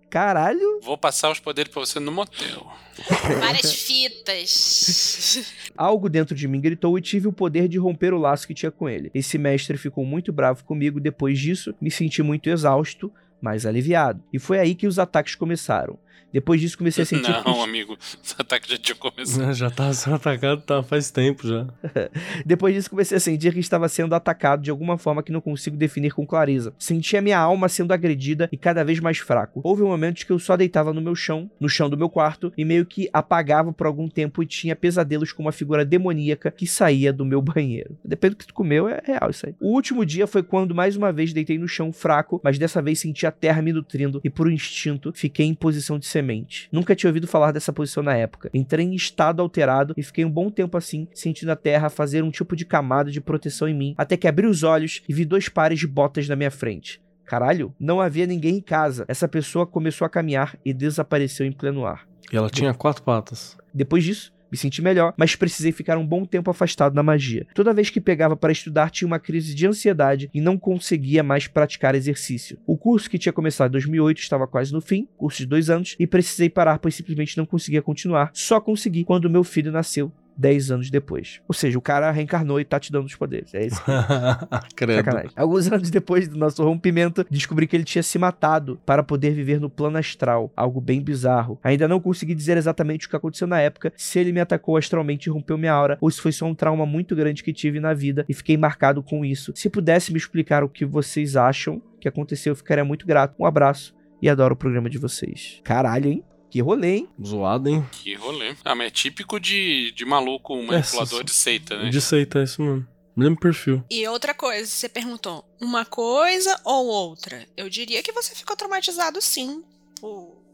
Caralho. Vou passar os poderes pra você no motel. Várias fitas. Algo dentro de mim gritou e tive o poder de romper o laço que tinha com ele. Esse mestre ficou muito bravo comigo. Depois disso, me senti muito exausto, mas aliviado. E foi aí que os ataques começaram. Depois disso comecei a sentir. Não, amigo, esse ataque já tinha começado. já tava sendo atacado tá, faz tempo já. Depois disso comecei a sentir que estava sendo atacado de alguma forma que não consigo definir com clareza. Senti a minha alma sendo agredida e cada vez mais fraco. Houve momentos que eu só deitava no meu chão, no chão do meu quarto, e meio que apagava por algum tempo e tinha pesadelos com uma figura demoníaca que saía do meu banheiro. Depende do que tu comeu, é real isso aí. O último dia foi quando mais uma vez deitei no chão fraco, mas dessa vez senti a terra me nutrindo e por um instinto fiquei em posição de semente semente. Nunca tinha ouvido falar dessa posição na época. Entrei em estado alterado e fiquei um bom tempo assim, sentindo a terra fazer um tipo de camada de proteção em mim, até que abri os olhos e vi dois pares de botas na minha frente. Caralho, não havia ninguém em casa. Essa pessoa começou a caminhar e desapareceu em pleno ar. E ela tinha quatro patas. Depois disso, me senti melhor, mas precisei ficar um bom tempo afastado da magia. Toda vez que pegava para estudar, tinha uma crise de ansiedade e não conseguia mais praticar exercício. O curso que tinha começado em 2008 estava quase no fim, curso de dois anos, e precisei parar, pois simplesmente não conseguia continuar. Só consegui quando meu filho nasceu 10 anos depois. Ou seja, o cara reencarnou e tá te dando os poderes. É isso. Sacanagem. Alguns anos depois do nosso rompimento, descobri que ele tinha se matado para poder viver no plano astral. Algo bem bizarro. Ainda não consegui dizer exatamente o que aconteceu na época, se ele me atacou astralmente e rompeu minha aura, ou se foi só um trauma muito grande que tive na vida e fiquei marcado com isso. Se pudesse me explicar o que vocês acham que aconteceu, eu ficaria muito grato. Um abraço e adoro o programa de vocês. Caralho, hein? Que rolê, hein? Zoado, hein? Que rolê. Ah, mas é típico de, de maluco manipulador de seita, né? De seita, é isso mesmo. Mesmo perfil. E outra coisa, você perguntou, uma coisa ou outra? Eu diria que você ficou traumatizado sim. Por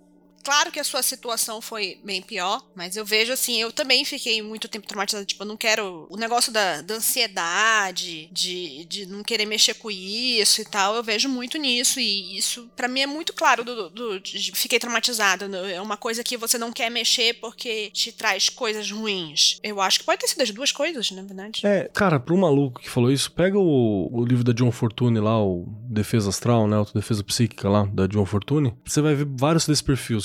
Claro que a sua situação foi bem pior, mas eu vejo assim, eu também fiquei muito tempo traumatizada. Tipo, eu não quero. O negócio da, da ansiedade, de, de não querer mexer com isso e tal, eu vejo muito nisso. E isso, para mim, é muito claro do, do, de, fiquei traumatizada. Né? É uma coisa que você não quer mexer porque te traz coisas ruins. Eu acho que pode ter sido as duas coisas, na verdade. É, cara, pro maluco que falou isso, pega o, o livro da John Fortune lá, o Defesa Astral, né? Autodefesa Psíquica lá, da John Fortune. Você vai ver vários desses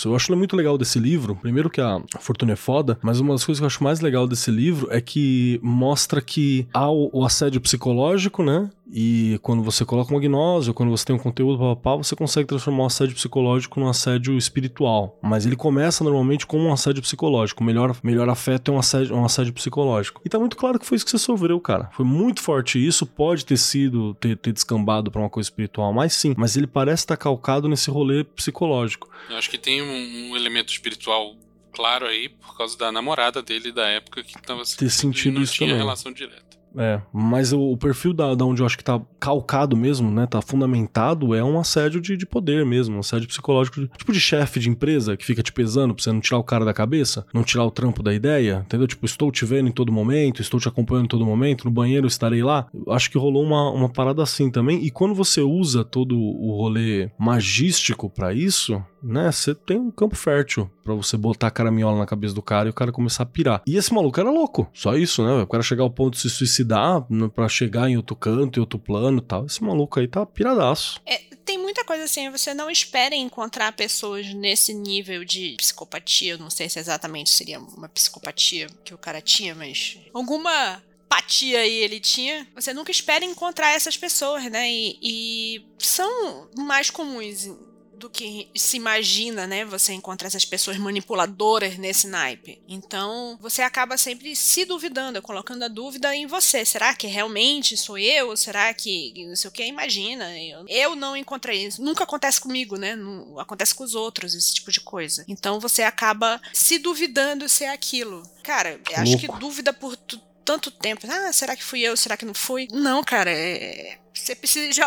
eu acho muito legal desse livro, primeiro que a Fortuna é foda, mas uma das coisas que eu acho mais legal desse livro é que mostra que há o, o assédio psicológico, né? E quando você coloca uma gnose, ou quando você tem um conteúdo papapá, você consegue transformar o assédio psicológico num assédio espiritual. Mas ele começa normalmente como um assédio psicológico. O melhor, melhor afeto é um assédio, um assédio psicológico. E tá muito claro que foi isso que você sofreu, cara. Foi muito forte isso. Pode ter sido, ter, ter descambado para uma coisa espiritual, mas sim. Mas ele parece estar tá calcado nesse rolê psicológico. Eu acho que tem um, um elemento espiritual claro aí por causa da namorada dele da época que tava ter sentido não isso tinha também. relação direta. É, mas o, o perfil da, da, onde eu acho que tá calcado mesmo, né? Tá fundamentado, é um assédio de, de poder mesmo, um assédio psicológico, de, tipo de chefe de empresa que fica te pesando pra você não tirar o cara da cabeça, não tirar o trampo da ideia, entendeu? Tipo, estou te vendo em todo momento, estou te acompanhando em todo momento, no banheiro estarei lá. Eu acho que rolou uma, uma parada assim também. E quando você usa todo o rolê magístico para isso, né? Você tem um campo fértil para você botar a caraminhola na cabeça do cara e o cara começar a pirar. E esse maluco era louco, só isso, né? O cara chegar ao ponto de se suicidar para chegar em outro canto, em outro plano e tal. Esse maluco aí tá piradaço. É, tem muita coisa assim, você não espera encontrar pessoas nesse nível de psicopatia. Eu não sei se exatamente seria uma psicopatia que o cara tinha, mas alguma apatia aí ele tinha. Você nunca espera encontrar essas pessoas, né? E, e são mais comuns do que se imagina, né? Você encontra essas pessoas manipuladoras nesse naipe. Então, você acaba sempre se duvidando, colocando a dúvida em você. Será que realmente sou eu? Será que não sei o que? Imagina. Eu, não encontrei isso. Nunca acontece comigo, né? Não, acontece com os outros, esse tipo de coisa. Então, você acaba se duvidando se é aquilo. Cara, acho que dúvida por tanto tempo. Ah, será que fui eu? Será que não fui? Não, cara, é você precisa de.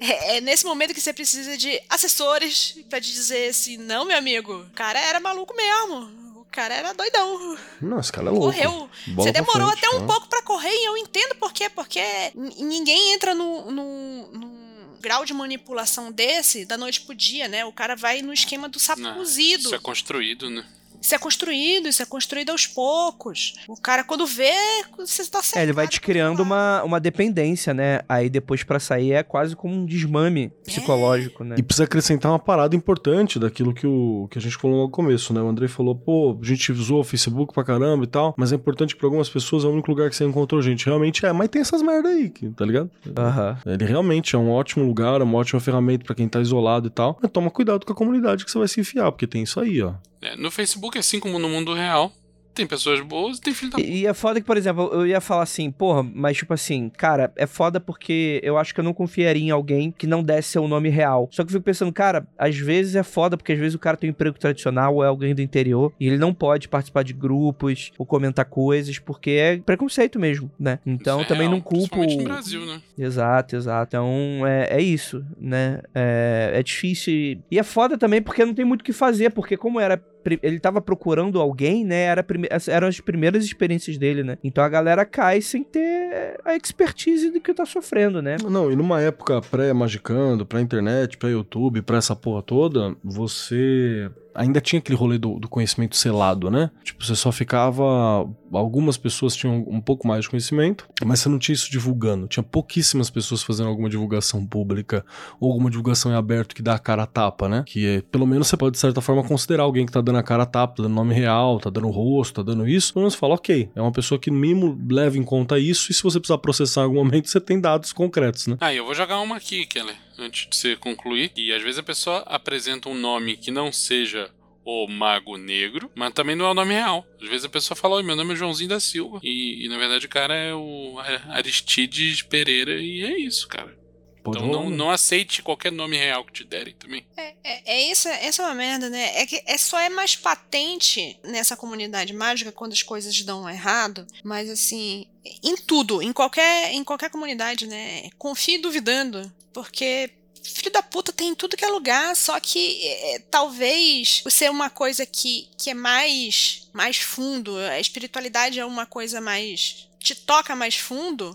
É, é, nesse momento que você precisa de assessores para te dizer assim: não, meu amigo, o cara era maluco mesmo. O cara era doidão. Não, esse cara é louco. Correu. Bola você demorou frente, até um pouco para correr e eu entendo por quê. Porque ninguém entra no, no, no grau de manipulação desse da noite pro dia, né? O cara vai no esquema do sapo não, cozido. Isso é construído, né? Isso é construído, isso é construído aos poucos. O cara, quando vê, você tá certo. É, ele vai te criando uma, uma dependência, né? Aí depois para sair é quase como um desmame psicológico, é. né? E precisa acrescentar uma parada importante daquilo que, o, que a gente falou no começo, né? O André falou, pô, a gente usou o Facebook pra caramba e tal, mas é importante que pra algumas pessoas é o único lugar que você encontrou gente. Realmente é, mas tem essas merda aí, tá ligado? Uhum. Ele realmente é um ótimo lugar, é uma ótima ferramenta para quem tá isolado e tal. Mas toma cuidado com a comunidade que você vai se enfiar, porque tem isso aí, ó. É, no Facebook, assim como no mundo real, tem pessoas boas e tem filho da. E é foda que, por exemplo, eu ia falar assim, porra, mas tipo assim, cara, é foda porque eu acho que eu não confiaria em alguém que não desse seu nome real. Só que eu fico pensando, cara, às vezes é foda porque às vezes o cara tem um emprego tradicional ou é alguém do interior e ele não pode participar de grupos ou comentar coisas porque é preconceito mesmo, né? Então é também real, não culpo. no Brasil, né? Exato, exato. Então é, é isso, né? É, é difícil. E é foda também porque não tem muito o que fazer, porque como era ele tava procurando alguém, né? Era eram as primeiras experiências dele, né? Então a galera cai sem ter a expertise do que tá sofrendo, né? Não, e numa época pré-magicando, pré-internet, pré-YouTube, pré essa porra toda, você ainda tinha aquele rolê do, do, conhecimento selado, né? Tipo, você só ficava. Algumas pessoas tinham um pouco mais de conhecimento, mas você não tinha isso divulgando. Tinha pouquíssimas pessoas fazendo alguma divulgação pública ou alguma divulgação em aberto que dá a cara a tapa, né? Que é, pelo menos você pode, de certa forma, considerar alguém que tá dando a cara a tapa, tá dando nome real, tá dando rosto, tá dando isso. Pelo menos você fala, ok, é uma pessoa que no mínimo leva em conta isso e se você precisar processar em algum momento, você tem dados concretos, né? Ah, eu vou jogar uma aqui, Keller antes de você concluir. E às vezes a pessoa apresenta um nome que não seja o Mago Negro, mas também não é o nome real. Às vezes a pessoa fala, meu nome é Joãozinho da Silva. E, e, na verdade o cara é o Aristides Pereira e é isso, cara. Então não, não aceite qualquer nome real que te derem também. É, é, é isso, essa é uma merda, né? É que é só é mais patente nessa comunidade mágica quando as coisas dão errado, mas assim, em tudo, em qualquer, em qualquer comunidade, né? Confie duvidando, porque filho da puta tem em tudo que é lugar, só que é, talvez ser uma coisa que, que é mais mais fundo, a espiritualidade é uma coisa mais te toca mais fundo,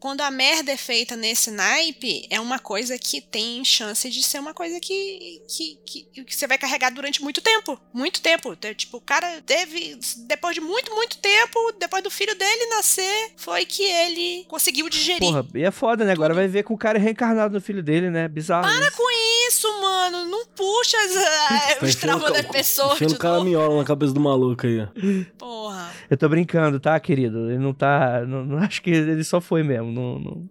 quando a merda é feita nesse naipe, é uma coisa que tem chance de ser uma coisa que, que, que, que você vai carregar durante muito tempo. Muito tempo. Tipo, o cara teve. Depois de muito, muito tempo, depois do filho dele nascer, foi que ele conseguiu digerir. Porra, e é foda, né? Agora vai ver com o cara reencarnado no filho dele, né? Bizarro. Para com isso, mano. Não puxa as, uh, os traumas da pessoa. Enfiando o cara miola na cabeça do maluco aí. Porra. Eu tô brincando, tá, querido? Ele não tá. Não, não acho que ele só foi mesmo. Não. não...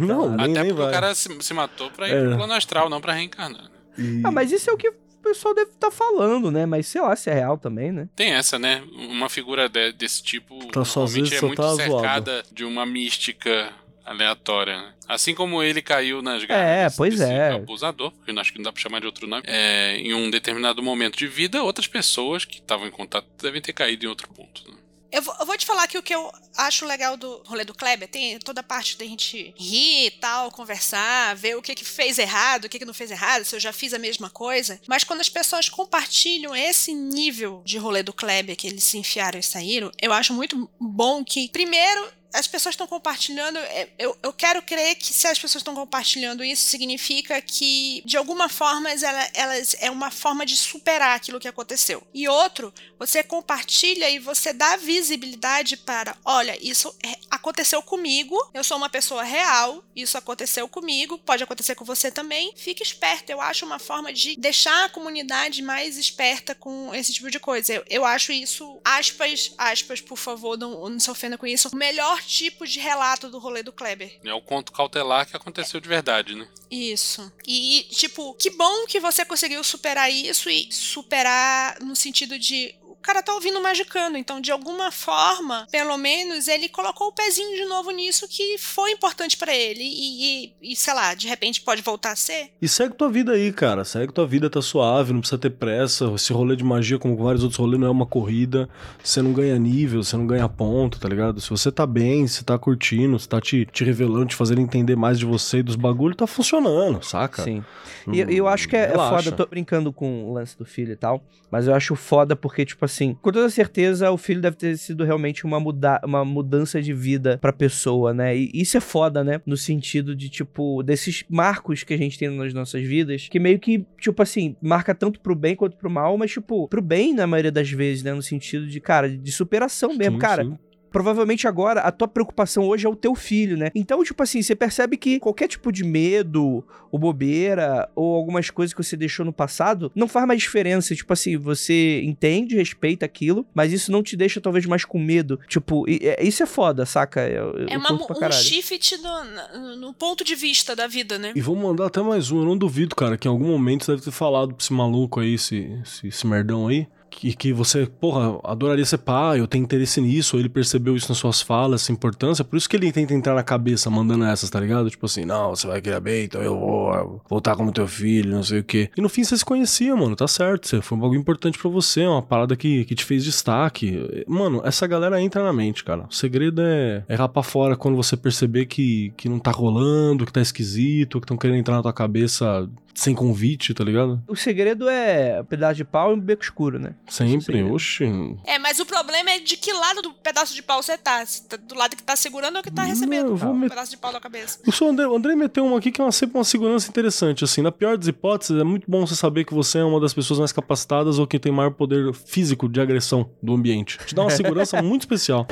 Não, nem, Até nem porque vai. o cara se, se matou pra ir é. pro plano astral, não pra reencarnar. Né? E... Ah, mas isso é o que o pessoal deve estar tá falando, né? Mas sei lá se é real também, né? Tem essa, né? Uma figura de, desse tipo tá normalmente é muito tá cercada zoado. de uma mística aleatória, né? Assim como ele caiu nas garras é, pois desse é. abusador, eu acho que não dá pra chamar de outro nome, é, em um determinado momento de vida, outras pessoas que estavam em contato devem ter caído em outro ponto. Né? Eu vou, eu vou, te falar que o que eu acho legal do rolê do Kleber tem toda a parte da gente rir e tal, conversar, ver o que, que fez errado, o que, que não fez errado, se eu já fiz a mesma coisa. Mas quando as pessoas compartilham esse nível de rolê do Kleber que eles se enfiaram e saíram, eu acho muito bom que, primeiro, as pessoas estão compartilhando. é, Eu, eu quero crer que se as pessoas estão compartilhando isso, significa que, de alguma forma, ela- elas é uma forma de superar aquilo que aconteceu. E outro, você compartilha e você dá visibilidade para, olha, isso é- aconteceu comigo, eu sou uma pessoa real, isso aconteceu comigo, pode acontecer com você também. Fique esperto, eu acho uma forma de deixar a comunidade mais esperta com esse tipo de coisa. Eu, eu acho isso, aspas, aspas, por favor, não, não se ofenda com isso, o melhor tipo de relato do rolê do Kleber. É o conto cautelar que aconteceu de verdade, né? Isso. E, tipo, que bom que você conseguiu superar isso e superar no sentido de. O cara tá ouvindo Magicano, então de alguma forma, pelo menos, ele colocou o pezinho de novo nisso que foi importante pra ele. E, e- e, sei lá, de repente pode voltar a ser. E segue tua vida aí, cara. Segue tua vida, tá suave, não precisa ter pressa. Esse rolê de magia, como vários outros rolês, não é uma corrida. Você não ganha nível, você não ganha ponto, tá ligado? Se você tá bem, se tá curtindo, se tá te, te revelando, te fazendo entender mais de você e dos bagulhos, tá funcionando, saca? Sim. E eu- eu acho que é, é foda, eu tô brincando com o lance do filho e tal, mas eu acho foda porque, tipo assim, com toda certeza o filho deve ter sido realmente uma, muda uma mudança de vida pra pessoa, né? E isso é foda, né? No sentido de, tipo, desses marcos que a gente tem nas nossas vidas, que meio que, tipo assim, marca tanto pro bem quanto pro mal, mas, tipo, pro bem na maioria das vezes, né? No sentido de, cara, de superação mesmo. Sim, cara, sim. Provavelmente agora a tua preocupação hoje é o teu filho, né? Então, tipo assim, você percebe que qualquer tipo de medo, ou bobeira, ou algumas coisas que você deixou no passado, não faz mais diferença. Tipo assim, você entende, respeita aquilo, mas isso não te deixa talvez mais com medo. Tipo, e- é- isso é foda, saca? Eu, eu É uma, um shift no, no- ponto de vista da vida, né? E vamos mandar até mais um. Eu não duvido, cara, que em algum momento você deve ter falado pra esse maluco aí, esse, esse, esse merdão aí. Que, que você, porra, adoraria ser pai, eu tenho interesse nisso, ou ele percebeu isso nas suas falas, essa importância. Por isso que ele tenta entrar na cabeça mandando essas, tá ligado? Tipo assim, não, você vai criar bem, então eu vou voltar como teu filho, não sei o quê. E no fim você se conhecia, mano, tá certo. Você, foi bagulho importante pra você, uma parada que, que te fez destaque. Mano, essa galera entra na mente, cara. O segredo é errar pra fora quando você perceber que, que não tá rolando, que tá esquisito, que estão querendo entrar na tua cabeça sem convite, tá ligado? O segredo é pedaço de pau e um beco escuro, né? Sempre, segredo. oxi. É, mas o problema é de que lado do pedaço de pau você tá. Se tá do lado que tá segurando ou que tá Não, recebendo eu vou o met- pedaço de pau da cabeça. O André, o André meteu uma aqui que é uma, sempre uma segurança interessante, assim. Na pior das hipóteses, é muito bom você saber que você é uma das pessoas mais capacitadas ou que tem maior poder físico de agressão do ambiente. Te dá uma segurança muito especial.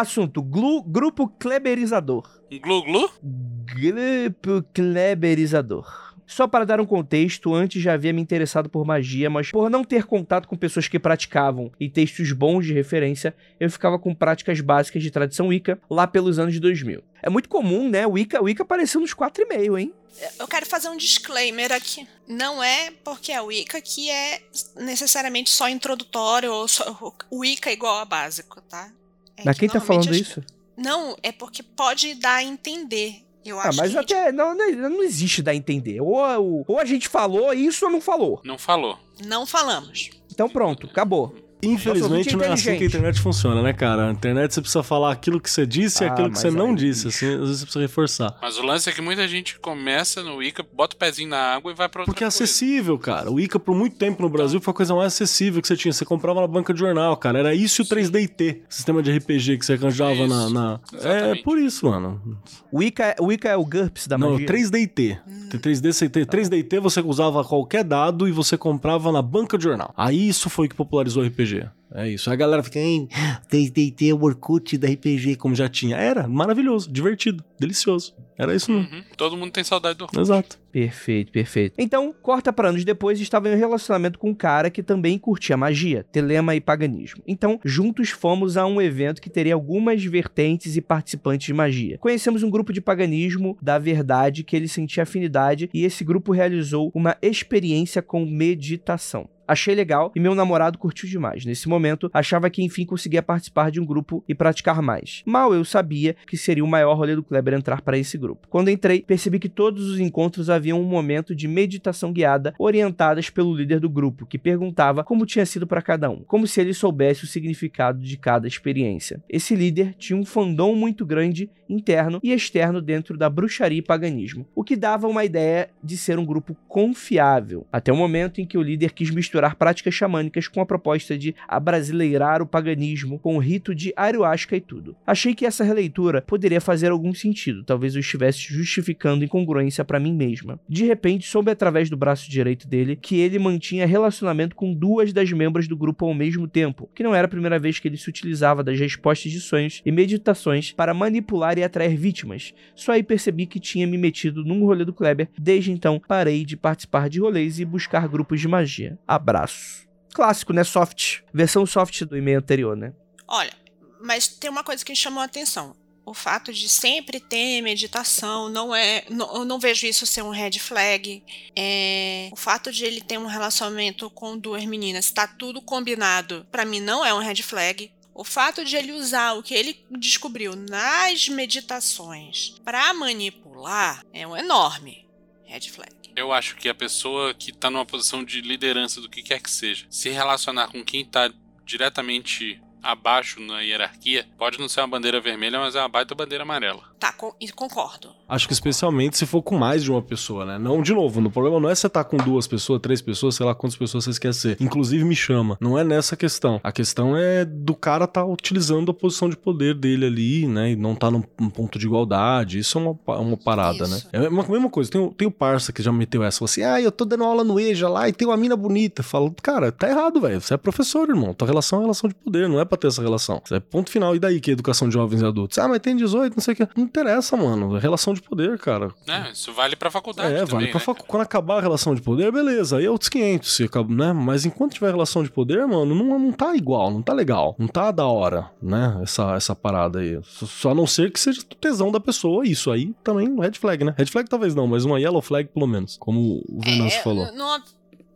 Assunto: glu- grupo Kleberizador. Glu-glu? Grupo Kleberizador. Só para dar um contexto, antes já havia me interessado por magia, mas por não ter contato com pessoas que praticavam e textos bons de referência, eu ficava com práticas básicas de tradição Wicca lá pelos anos 2000. É muito comum, né? Wicca, Wicca apareceu nos 4,5, hein? Eu quero fazer um disclaimer aqui. Não é porque é Wicca que é necessariamente só introdutório ou só Wicca igual a básico, tá? É Mas que quem tá falando as- isso? Não, é porque pode dar a entender. Eu Ah, acho mas que até não, não, não existe dar a entender. Ou, ou, ou a gente falou isso ou não falou. Não falou. não falamos. Então pronto, acabou. Infelizmente não é assim que a internet funciona, né, cara? A internet você precisa falar aquilo que você disse e Ah, aquilo que você não disse, assim, às vezes você precisa reforçar. Mas o lance é que muita gente começa no Wicca, bota o pezinho na água e vai pra outra Porque é coisa. acessível, cara. O Ica, por muito tempo no Brasil, foi a coisa mais acessível que você tinha. Você comprava na banca de jornal, cara. Era isso e o 3DT, sistema de RPG que você arranjava na, na- É por isso, mano. Wicca, Wicca é o GURPS da Não, magia. 3DT. Tem 3D, você tem 3DT, você usava qualquer dado e você comprava na banca de jornal. Aí isso foi que popularizou o RPG. É isso. Aí a galera fica, hein, 3DT é o Orkut da RPG, como já tinha. Era maravilhoso, divertido, delicioso. Era isso mesmo. Uhum. Todo mundo tem saudade do Exato. Perfeito, perfeito. Então, corta pra anos depois, estava em um relacionamento com um cara que também curtia magia, telema e paganismo. Então, juntos fomos a um evento que teria algumas vertentes e participantes de magia. Conhecemos um grupo de paganismo da verdade que ele sentia afinidade e esse grupo realizou uma experiência com meditação. Achei legal e meu namorado curtiu demais. Nesse momento, achava que enfim conseguia participar de um grupo e praticar mais. Mal eu sabia que seria o maior rolê do Kleber entrar para esse grupo. Quando entrei, percebi que todos os encontros haviam um momento de meditação guiada orientadas pelo líder do grupo, que perguntava como tinha sido para cada um, como se ele soubesse o significado de cada experiência. Esse líder tinha um fandom muito grande interno e externo dentro da bruxaria e paganismo, o que dava uma ideia de ser um grupo confiável, até o momento em que o líder quis misturar misturar práticas xamânicas com a proposta de abrasileirar o paganismo com o rito de ayahuasca e tudo. Achei que essa releitura poderia fazer algum sentido, talvez eu estivesse justificando incongruência para mim mesma. De repente, soube através do braço direito dele que ele mantinha relacionamento com duas das membros do grupo ao mesmo tempo, que não era a primeira vez que ele se utilizava das respostas de sonhos e meditações para manipular e atrair vítimas. Só aí percebi que tinha me metido num rolê do Kleber. Desde então, parei de participar de rolês e buscar grupos de magia. Abraço. Clássico, né? Soft. Versão soft do e-mail anterior, né? Olha, mas tem uma coisa que me chamou a atenção. O fato de sempre ter meditação não é. Não, eu não vejo isso ser um red flag. É, o fato de ele ter um relacionamento com duas meninas, tá tudo combinado, para mim não é um red flag. O fato de ele usar o que ele descobriu nas meditações para manipular é um enorme red flag. Eu acho que a pessoa que tá numa posição de liderança do que quer que seja, se relacionar com quem tá diretamente abaixo na hierarquia, pode não ser uma bandeira vermelha, mas é uma baita bandeira amarela. Tá, con e concordo. Acho que especialmente se for com mais de uma pessoa, né? Não, de novo, no problema não é você estar tá com duas pessoas, três pessoas, sei lá quantas pessoas vocês querem ser. Inclusive me chama. Não é nessa questão. A questão é do cara tá utilizando a posição de poder dele ali, né? E não tá num, num ponto de igualdade. Isso é uma, uma parada, né? Isso. É a mesma coisa. Tem, o- tem o parça que já meteu essa. Falou assim, ah, eu tô dando aula no EJA lá e tem uma mina bonita. Falo, cara, tá errado, velho. Você é professor, irmão. Tua relação é relação de poder, não é pra ter essa relação. É ponto final. E daí que é educação de jovens e adultos? Ah, mas tem 18, não sei o que. Não interessa, mano. É relação de poder, cara. É, isso vale pra faculdade É, também, vale pra né, facu- cara? Quando acabar a relação de poder, beleza. Aí é outros 500, se acaba, né? Mas enquanto tiver relação de poder, mano, não, não tá igual, não tá legal. Não tá da hora, né? Essa, essa parada aí. Só, a não ser que seja tesão da pessoa. Isso aí também um red flag, né? Red flag talvez não, mas uma yellow flag pelo menos. Como o Venâncio É, falou. Não,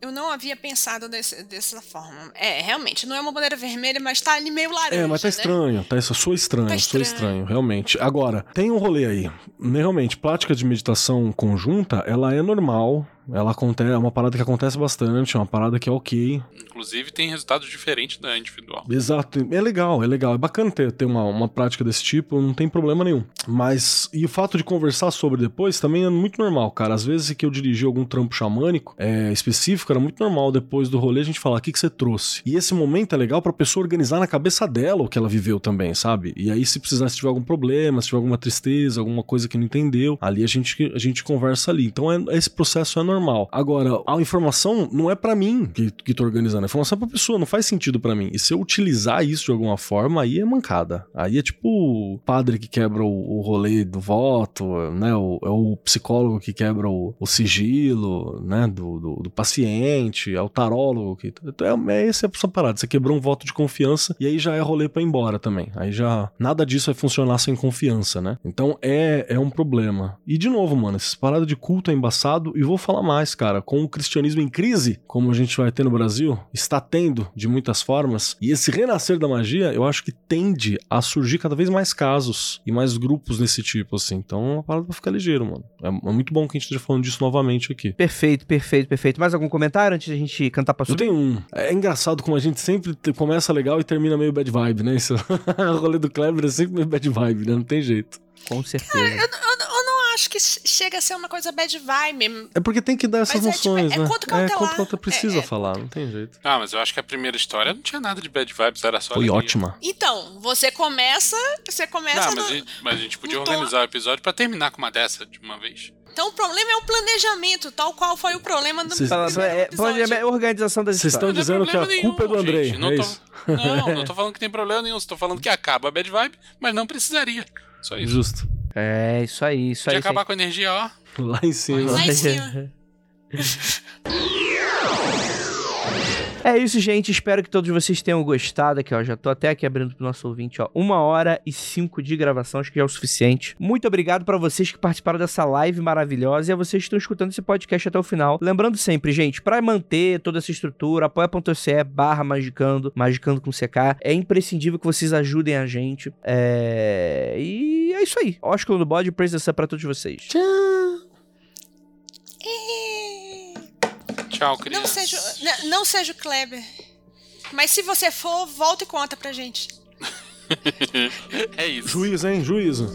eu não havia pensado desse- dessa forma. É, realmente, não é uma bandeira vermelha, mas tá ali meio laranja. É, mas tá né? estranho, tá? Isso, sou estranho, Tá eu sou estranho. estranho, realmente. Agora, tem um rolê aí. Realmente, prática de meditação conjunta, ela é normal. Ela acontece, é uma parada que acontece bastante, é uma parada que é ok. Inclusive tem resultados diferentes da individual. Exato, é legal, é legal, é bacana ter, ter uma, uma prática desse tipo, não tem problema nenhum. Mas, e o fato de conversar sobre depois também é muito normal, cara. Às vezes que eu dirigi algum trampo xamânico é, específico, era muito normal depois do rolê a gente falar o que, que você trouxe. E esse momento é legal pra pessoa organizar na cabeça dela o que ela viveu também, sabe? E aí, se precisar, se tiver algum problema, se tiver alguma tristeza, alguma coisa que não entendeu, ali a gente, a gente conversa ali. Então, é- esse processo é normal. Agora, a informação não é pra mim que, que tô organizando, a informação é pra pessoa, não faz sentido pra mim. E se eu utilizar isso de alguma forma, aí é mancada. Aí é tipo o padre que quebra o, o rolê do voto, né? O, é o psicólogo que quebra o, o sigilo, né? Do, do, do paciente, é o tarólogo que. É, é essa a parada. Você quebrou um voto de confiança e aí já é rolê pra ir embora também. Aí já. Nada disso vai funcionar sem confiança, né? Então é, é um problema. E de novo, mano, essas paradas de culto é embaçado. E vou falar mais, cara. Com o cristianismo em crise, como a gente vai ter no Brasil, está tendo de muitas formas. E esse renascer da magia, eu acho que tende a surgir cada vez mais casos e mais grupos desse tipo, assim. Então é uma parada pra ficar ligeiro, mano. É, é muito bom que a gente esteja falando disso novamente aqui. Perfeito, perfeito, perfeito. Mais algum comentário antes da gente cantar pra Eu tenho um. É engraçado como a gente sempre começa legal e termina meio bad vibe, né? Isso. o rolê do Kleber é sempre meio bad vibe, né? Não tem jeito. Com certeza. Eu, eu não- eu não acho que chega a ser uma coisa bad vibe. É porque tem que dar essas Mas é, tipo, noções, é né? é cautelar. conto cautelar. Precisa É, é. falar, não tem jeito. Ah, mas eu acho que a primeira história não tinha nada de bad vibes, era só Foi alegria. ótima. Então, você começa. Você começa. Não, mas, a no- gente, mas a gente podia tom- organizar o episódio pra terminar com uma dessa de uma vez. Então o problema é o planejamento, tal qual foi o problema do primeiro é, planejamento- organização das Vocês estão histórias. Não tem dizendo que a problema culpa é do nenhum, Andrei, gente. Não é tô- isso? Não, não tô falando que tem problema nenhum, tô falando que acaba a bad vibe, mas não precisaria. Só isso. Justo. É, isso aí, isso Podia aí. aí. acabar com a energia, ó. Lá em cima. Lá em cima. É isso, gente. Espero que todos vocês tenham gostado aqui, ó. Já tô até aqui abrindo pro nosso ouvinte, ó. Uma hora e cinco de gravação, acho que já é o suficiente. Muito obrigado pra vocês que participaram dessa live maravilhosa e a vocês que estão escutando esse podcast até o final. Lembrando sempre, gente, pra manter toda essa estrutura, apoia.se barra magicando, magicando com CK. É imprescindível que vocês ajudem a gente. É... E é isso aí. Ósculo no bode, sun pra todos vocês. Tchau, Não criança. seja, n- não seja o Kleber. Mas se você for, volta e conta pra gente. É isso. Juízo, hein? Juízo.